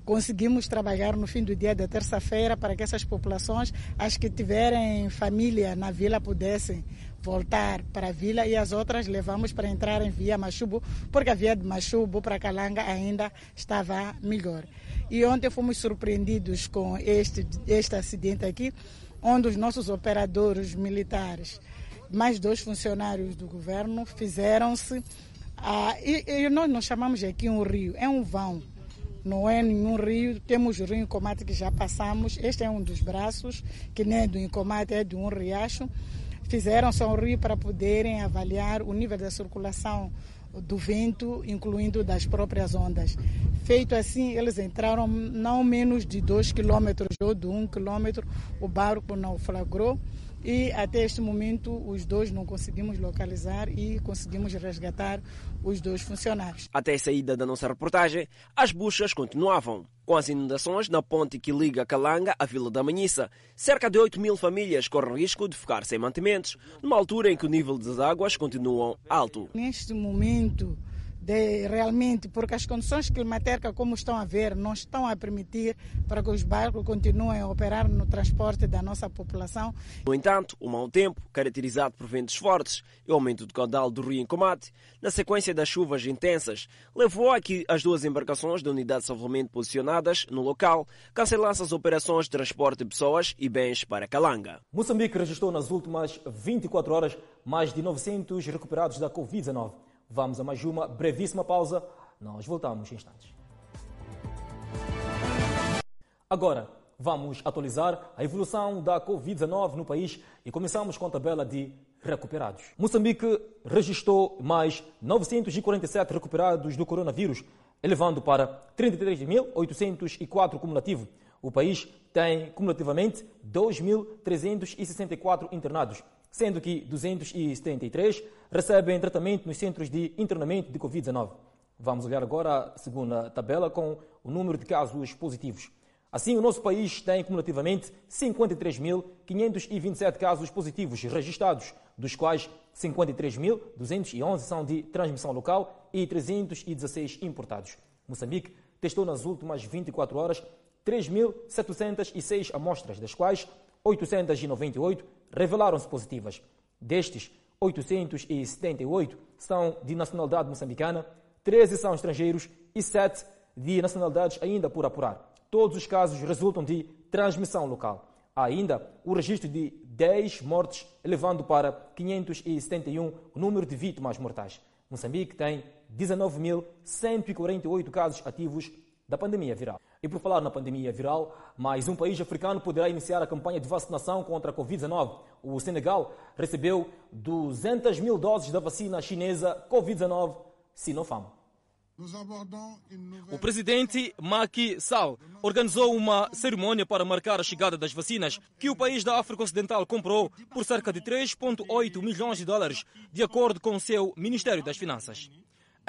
Conseguimos trabalhar no fim do dia da terça-feira para que essas populações, as que tiverem família na vila, pudessem voltar para a vila e as outras levamos para entrar em via Machubo, porque a via de Machubo para Calanga ainda estava melhor. E ontem fomos surpreendidos com este, este acidente aqui, onde os nossos operadores militares, mais dois funcionários do governo, fizeram-se. Ah, e, e nós não chamamos aqui um rio, é um vão. Não é nenhum rio, temos o rio Incomate que já passamos. Este é um dos braços, que nem é do Incomate, é de um riacho. Fizeram-se ao rio para poderem avaliar o nível da circulação do vento, incluindo das próprias ondas. Feito assim, eles entraram não menos de 2 quilômetros ou de 1 um quilômetro, o barco naufragou e até este momento os dois não conseguimos localizar e conseguimos resgatar os dois funcionários. Até a saída da nossa reportagem, as buscas continuavam. Com as inundações na ponte que liga Calanga à Vila da Manhissa, cerca de 8 mil famílias correm risco de ficar sem mantimentos, numa altura em que o nível das águas continua alto. Neste momento, de, realmente, porque as condições climatéricas, como estão a ver, não estão a permitir para que os barcos continuem a operar no transporte da nossa população. No entanto, o mau tempo, caracterizado por ventos fortes e o aumento do caudal do rio em combate, na sequência das chuvas intensas, levou a que as duas embarcações da unidade de salvamento posicionadas no local cancelassem as operações de transporte de pessoas e bens para Calanga. Moçambique registrou nas últimas 24 horas mais de 900 recuperados da Covid-19. Vamos a mais uma brevíssima pausa. Nós voltamos em instantes. Agora, vamos atualizar a evolução da Covid-19 no país e começamos com a tabela de recuperados. Moçambique registrou mais 947 recuperados do coronavírus, elevando para 33.804 cumulativo. O país tem cumulativamente 2.364 internados sendo que 273 recebem tratamento nos centros de internamento de Covid-19. Vamos olhar agora a segunda tabela com o número de casos positivos. Assim, o nosso país tem cumulativamente 53.527 casos positivos registrados, dos quais 53.211 são de transmissão local e 316 importados. Moçambique testou nas últimas 24 horas 3.706 amostras, das quais 898 revelaram-se positivas. Destes, 878 são de nacionalidade moçambicana, 13 são estrangeiros e 7 de nacionalidades ainda por apurar. Todos os casos resultam de transmissão local. Há ainda o registro de 10 mortes, elevando para 571 o número de vítimas mortais. Moçambique tem 19.148 casos ativos da pandemia viral. E por falar na pandemia viral, mais um país africano poderá iniciar a campanha de vacinação contra a Covid-19. O Senegal recebeu 200 mil doses da vacina chinesa Covid-19 Sinopharm. O presidente Macky Sall organizou uma cerimônia para marcar a chegada das vacinas que o país da África Ocidental comprou por cerca de 3,8 milhões de dólares, de acordo com o seu Ministério das Finanças.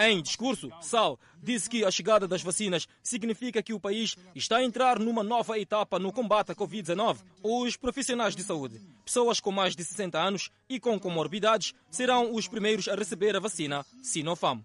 Em discurso, Sal disse que a chegada das vacinas significa que o país está a entrar numa nova etapa no combate à Covid-19. Os profissionais de saúde, pessoas com mais de 60 anos e com comorbidades, serão os primeiros a receber a vacina Sinopharm.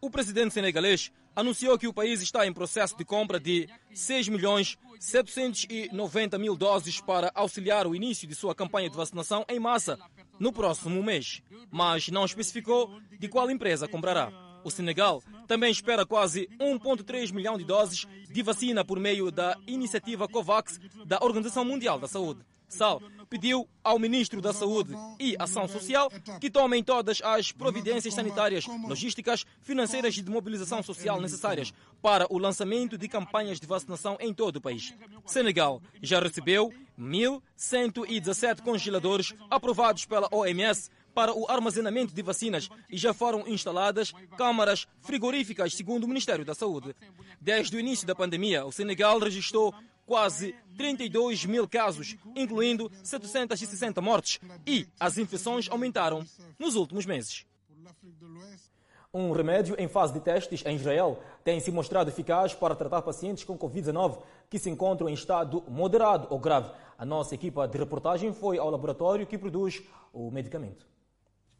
O presidente senegalês anunciou que o país está em processo de compra de 6 milhões 790 mil doses para auxiliar o início de sua campanha de vacinação em massa no próximo mês, mas não especificou de qual empresa comprará. O Senegal também espera quase 1,3 milhão de doses de vacina por meio da iniciativa COVAX da Organização Mundial da Saúde. Sal pediu ao Ministro da Saúde e Ação Social que tomem todas as providências sanitárias, logísticas, financeiras e de mobilização social necessárias para o lançamento de campanhas de vacinação em todo o país. Senegal já recebeu 1.117 congeladores aprovados pela OMS para o armazenamento de vacinas e já foram instaladas câmaras frigoríficas, segundo o Ministério da Saúde. Desde o início da pandemia, o Senegal registrou quase 32 mil casos, incluindo 760 mortes, e as infecções aumentaram nos últimos meses. Um remédio em fase de testes em Israel tem se mostrado eficaz para tratar pacientes com Covid-19 que se encontram em estado moderado ou grave. A nossa equipa de reportagem foi ao laboratório que produz o medicamento.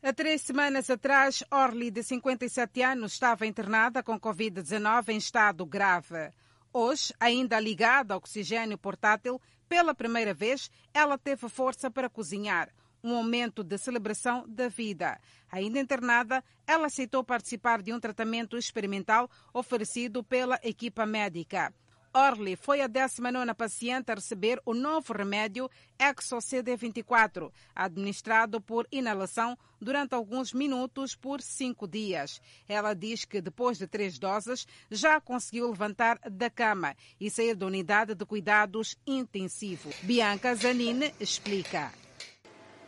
Há três semanas atrás, Orly, de 57 anos, estava internada com Covid-19 em estado grave. Hoje, ainda ligada ao oxigênio portátil, pela primeira vez, ela teve força para cozinhar. Um momento de celebração da vida. Ainda internada, ela aceitou participar de um tratamento experimental oferecido pela equipa médica. Orly foi a 19 paciente a receber o novo remédio ExoCD24, administrado por inalação durante alguns minutos por cinco dias. Ela diz que depois de três doses já conseguiu levantar da cama e sair da unidade de cuidados intensivo. Bianca Zanini explica.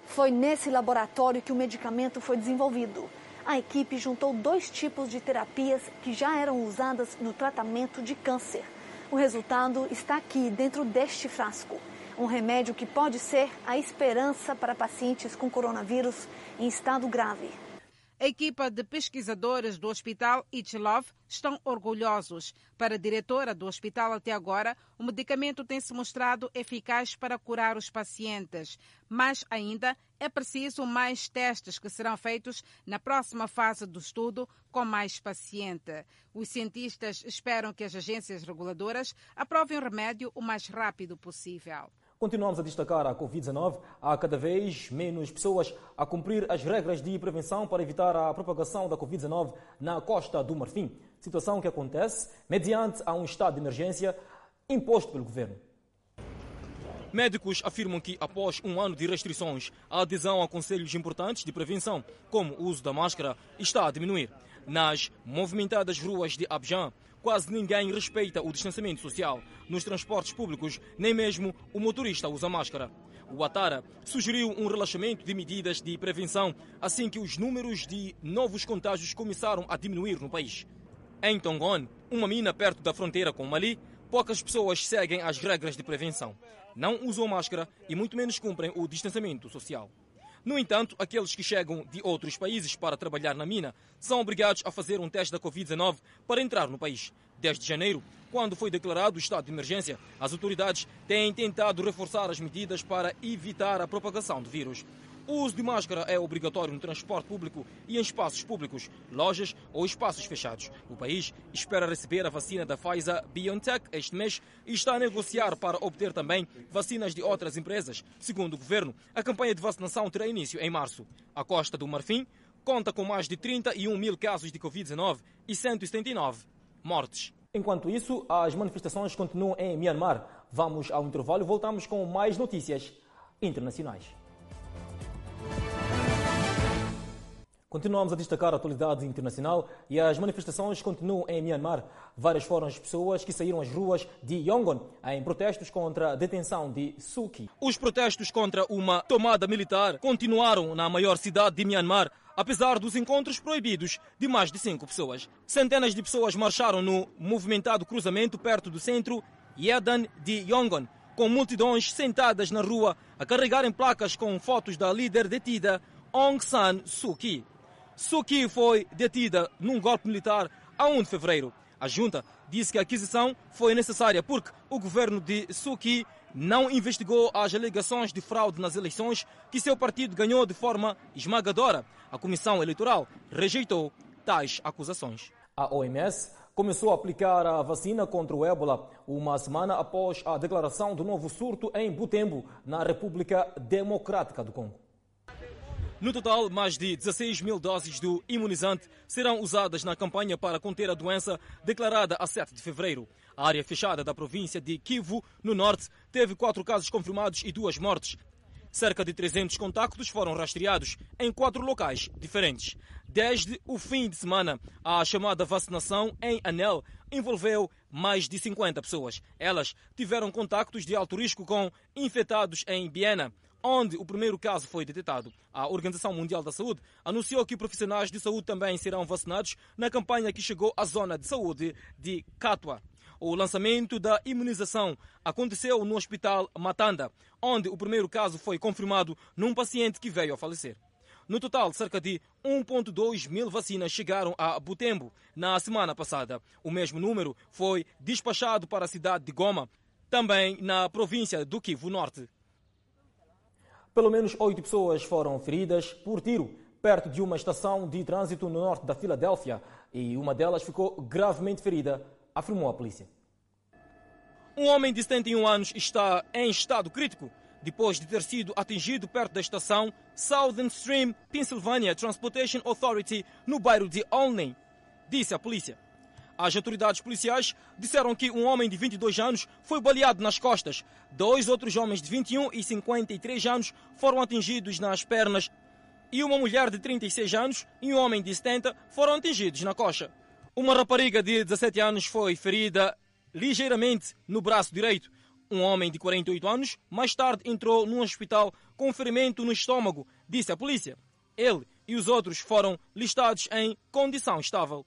Foi nesse laboratório que o medicamento foi desenvolvido. A equipe juntou dois tipos de terapias que já eram usadas no tratamento de câncer. O resultado está aqui, dentro deste frasco. Um remédio que pode ser a esperança para pacientes com coronavírus em estado grave. A equipa de pesquisadores do Hospital Ichilov estão orgulhosos. Para a diretora do hospital até agora, o medicamento tem se mostrado eficaz para curar os pacientes. Mas ainda é preciso mais testes que serão feitos na próxima fase do estudo com mais paciente. Os cientistas esperam que as agências reguladoras aprovem o remédio o mais rápido possível. Continuamos a destacar a Covid-19. Há cada vez menos pessoas a cumprir as regras de prevenção para evitar a propagação da Covid-19 na Costa do Marfim. Situação que acontece mediante a um estado de emergência imposto pelo governo. Médicos afirmam que, após um ano de restrições, a adesão a conselhos importantes de prevenção, como o uso da máscara, está a diminuir. Nas movimentadas ruas de Abidjan, quase ninguém respeita o distanciamento social. Nos transportes públicos, nem mesmo o motorista usa máscara. O Atara sugeriu um relaxamento de medidas de prevenção assim que os números de novos contágios começaram a diminuir no país. Em Tongon, uma mina perto da fronteira com Mali, poucas pessoas seguem as regras de prevenção. Não usam máscara e muito menos cumprem o distanciamento social. No entanto, aqueles que chegam de outros países para trabalhar na mina são obrigados a fazer um teste da Covid-19 para entrar no país. Desde janeiro, quando foi declarado o estado de emergência, as autoridades têm tentado reforçar as medidas para evitar a propagação do vírus. O uso de máscara é obrigatório no transporte público e em espaços públicos, lojas ou espaços fechados. O país espera receber a vacina da Pfizer BioNTech este mês e está a negociar para obter também vacinas de outras empresas. Segundo o governo, a campanha de vacinação terá início em março. A Costa do Marfim conta com mais de 31 mil casos de Covid-19 e 179 mortes. Enquanto isso, as manifestações continuam em Myanmar. Vamos ao intervalo e voltamos com mais notícias internacionais. Continuamos a destacar a atualidade internacional e as manifestações continuam em Myanmar. Várias foram as pessoas que saíram às ruas de Yangon em protestos contra a detenção de Suki. Os protestos contra uma tomada militar continuaram na maior cidade de Myanmar, apesar dos encontros proibidos de mais de cinco pessoas. Centenas de pessoas marcharam no movimentado cruzamento perto do centro Yedan de Yangon, com multidões sentadas na rua a carregarem placas com fotos da líder detida Aung San Suu Kyi. Suki foi detida num golpe militar a 1 de fevereiro. A junta disse que a aquisição foi necessária porque o governo de Suki não investigou as alegações de fraude nas eleições que seu partido ganhou de forma esmagadora. A comissão eleitoral rejeitou tais acusações. A OMS começou a aplicar a vacina contra o ébola uma semana após a declaração do novo surto em Butembo, na República Democrática do Congo. No total, mais de 16 mil doses do imunizante serão usadas na campanha para conter a doença declarada a 7 de fevereiro. A área fechada da província de Kivu, no norte, teve quatro casos confirmados e duas mortes. Cerca de 300 contactos foram rastreados em quatro locais diferentes. Desde o fim de semana, a chamada vacinação em Anel envolveu mais de 50 pessoas. Elas tiveram contactos de alto risco com infectados em Biena, onde o primeiro caso foi detectado. A Organização Mundial da Saúde anunciou que profissionais de saúde também serão vacinados na campanha que chegou à zona de saúde de Katwa. O lançamento da imunização aconteceu no Hospital Matanda, onde o primeiro caso foi confirmado num paciente que veio a falecer. No total, cerca de 1,2 mil vacinas chegaram a Butembo na semana passada. O mesmo número foi despachado para a cidade de Goma, também na província do Kivu Norte. Pelo menos oito pessoas foram feridas por tiro perto de uma estação de trânsito no norte da Filadélfia e uma delas ficou gravemente ferida, afirmou a polícia. Um homem de 71 anos está em estado crítico depois de ter sido atingido perto da estação Southern Stream Pennsylvania Transportation Authority no bairro de Olney, disse a polícia. As autoridades policiais disseram que um homem de 22 anos foi baleado nas costas. Dois outros homens de 21 e 53 anos foram atingidos nas pernas e uma mulher de 36 anos e um homem de 70 foram atingidos na coxa. Uma rapariga de 17 anos foi ferida ligeiramente no braço direito. Um homem de 48 anos mais tarde entrou num hospital com ferimento no estômago, disse a polícia. Ele e os outros foram listados em condição estável.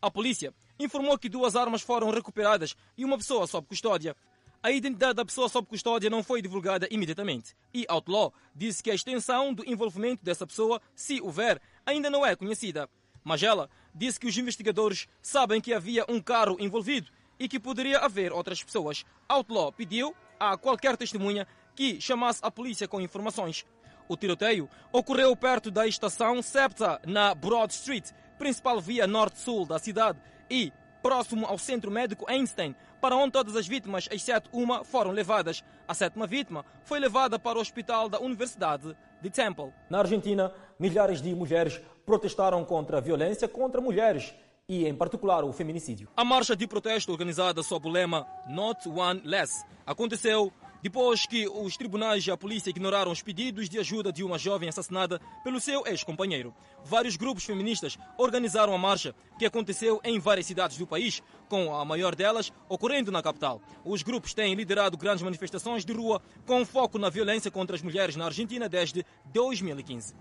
A polícia informou que duas armas foram recuperadas e uma pessoa sob custódia. A identidade da pessoa sob custódia não foi divulgada imediatamente e Outlaw disse que a extensão do envolvimento dessa pessoa, se houver, ainda não é conhecida. Mas ela disse que os investigadores sabem que havia um carro envolvido e que poderia haver outras pessoas. Outlaw pediu a qualquer testemunha que chamasse a polícia com informações. O tiroteio ocorreu perto da estação Septa, na Broad Street, principal via norte-sul da cidade, e próximo ao centro médico Einstein, para onde todas as vítimas, exceto uma, foram levadas. A sétima vítima foi levada para o hospital da Universidade de Temple. Na Argentina, milhares de mulheres protestaram contra a violência contra mulheres e, em particular, o feminicídio. A marcha de protesto organizada sob o lema Not One Less aconteceu depois que os tribunais e a polícia ignoraram os pedidos de ajuda de uma jovem assassinada pelo seu ex-companheiro. Vários grupos feministas organizaram a marcha, que aconteceu em várias cidades do país, com a maior delas ocorrendo na capital. Os grupos têm liderado grandes manifestações de rua com foco na violência contra as mulheres na Argentina desde 2015.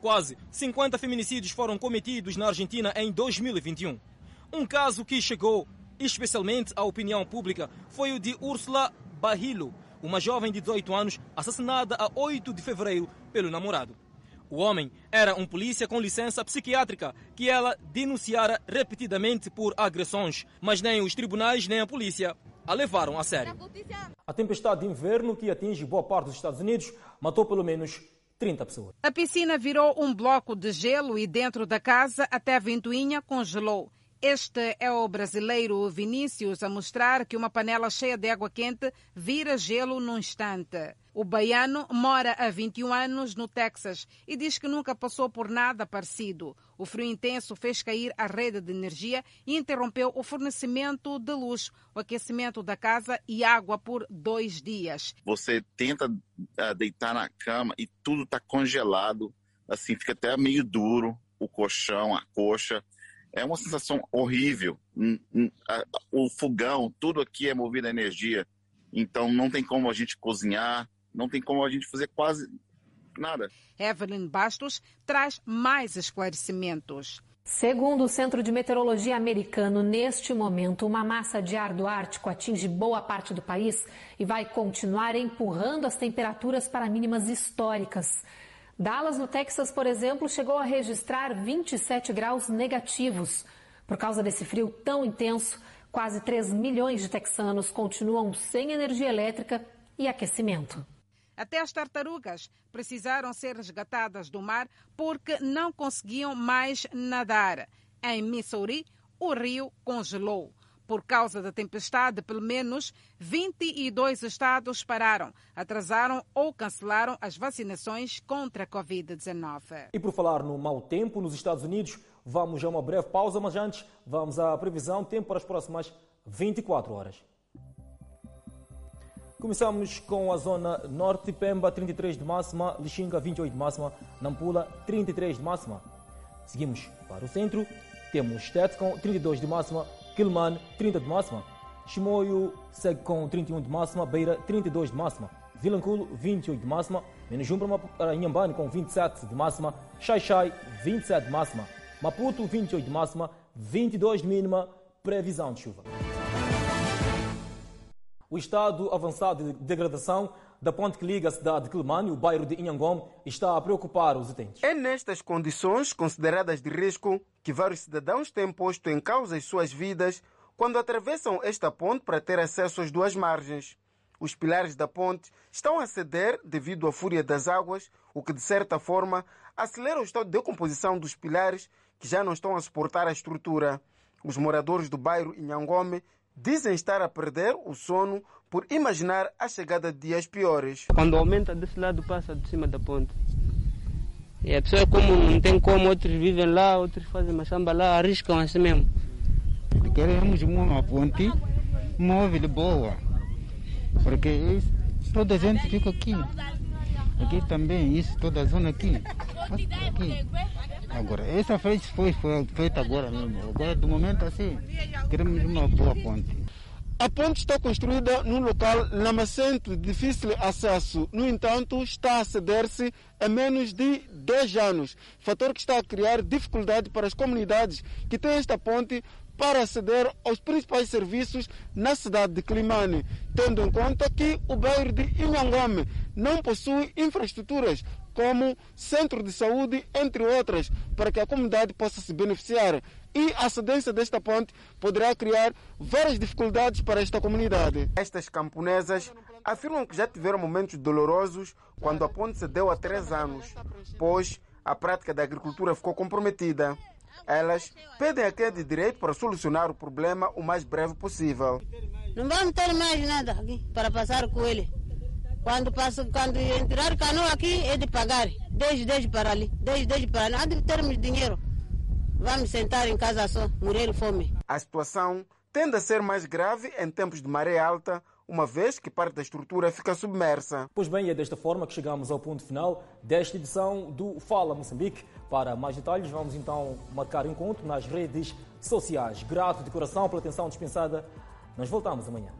Quase 50 feminicídios foram cometidos na Argentina em 2021. Um caso que chegou especialmente à opinião pública foi o de Úrsula Bahilo, uma jovem de 18 anos assassinada a 8 de fevereiro pelo namorado. O homem era um polícia com licença psiquiátrica que ela denunciara repetidamente por agressões, mas nem os tribunais nem a polícia a levaram a sério. A tempestade de inverno que atinge boa parte dos Estados Unidos matou pelo menos 30 pessoas. A piscina virou um bloco de gelo e dentro da casa até a ventoinha congelou. Este é o brasileiro Vinícius a mostrar que uma panela cheia de água quente vira gelo num instante. O baiano mora há 21 anos no Texas e diz que nunca passou por nada parecido. O frio intenso fez cair a rede de energia e interrompeu o fornecimento de luz, o aquecimento da casa e água por dois dias. Você tenta uh, deitar na cama e tudo está congelado, assim fica até meio duro o colchão, a coxa é uma sensação horrível. O fogão, tudo aqui é movido a energia. Então não tem como a gente cozinhar, não tem como a gente fazer quase nada. Evelyn Bastos traz mais esclarecimentos. Segundo o Centro de Meteorologia americano, neste momento, uma massa de ar do Ártico atinge boa parte do país e vai continuar empurrando as temperaturas para mínimas históricas. Dallas, no Texas, por exemplo, chegou a registrar 27 graus negativos. Por causa desse frio tão intenso, quase 3 milhões de texanos continuam sem energia elétrica e aquecimento. Até as tartarugas precisaram ser resgatadas do mar porque não conseguiam mais nadar. Em Missouri, o rio congelou. Por causa da tempestade, pelo menos 22 estados pararam, atrasaram ou cancelaram as vacinações contra a Covid-19. E por falar no mau tempo nos Estados Unidos, vamos a uma breve pausa, mas antes vamos à previsão tempo para as próximas 24 horas. Começamos com a zona norte, Pemba 33 de máxima, Lixinga 28 de máxima, Nampula 33 de máxima. Seguimos para o centro, temos Tete com 32 de máxima, Quilman 30 de máxima, Chimoio segue com 31 de máxima, Beira 32 de máxima, Vilanculo 28 de máxima, Menejumbra para Inhambane com 27 de máxima, Xai-Xai 27 de máxima, Maputo 28 de máxima, 22 de mínima, previsão de chuva. O estado avançado de degradação da ponte que liga a cidade de Quelimane e o bairro de Inhangome está a preocupar os utentes. É nestas condições consideradas de risco que vários cidadãos têm posto em causa as suas vidas quando atravessam esta ponte para ter acesso às duas margens. Os pilares da ponte estão a ceder devido à fúria das águas, o que de certa forma acelera o estado de decomposição dos pilares que já não estão a suportar a estrutura. Os moradores do bairro Inhangome dizem estar a perder o sono por imaginar a chegada de dias piores. Quando aumenta desse lado, passa de cima da ponte. E a pessoa, como não tem como, outros vivem lá, outros fazem machamba lá, arriscam assim mesmo. Queremos uma ponte móvel boa, porque isso, toda a gente fica aqui. Aqui também, isso, toda a zona aqui. aqui. Agora, essa frente foi, foi feita agora mesmo. Agora, do momento assim, queremos uma boa ponte. A ponte está construída num local lamacento, difícil acesso. No entanto, está a ceder-se a menos de 10 anos, fator que está a criar dificuldade para as comunidades que têm esta ponte para aceder aos principais serviços na cidade de Climane, tendo em conta que o bairro de Inhangome não possui infraestruturas como centro de saúde, entre outras, para que a comunidade possa se beneficiar. E a cedência desta ponte poderá criar várias dificuldades para esta comunidade. Estas camponesas afirmam que já tiveram momentos dolorosos quando a ponte cedeu há três anos, pois a prática da agricultura ficou comprometida. Elas pedem a quem de direito para solucionar o problema o mais breve possível. Não vamos ter mais nada aqui para passar com ele. Quando, passa, quando entrar canoa aqui é de pagar. 10, 10 para ali, 10, 10 para ali. Há de termos dinheiro. Vamos sentar em casa só, morrer fome. A situação tende a ser mais grave em tempos de maré alta, uma vez que parte da estrutura fica submersa. Pois bem, é desta forma que chegamos ao ponto final desta edição do Fala Moçambique. Para mais detalhes, vamos então marcar encontro nas redes sociais. Grato de coração pela atenção dispensada. Nós voltamos amanhã.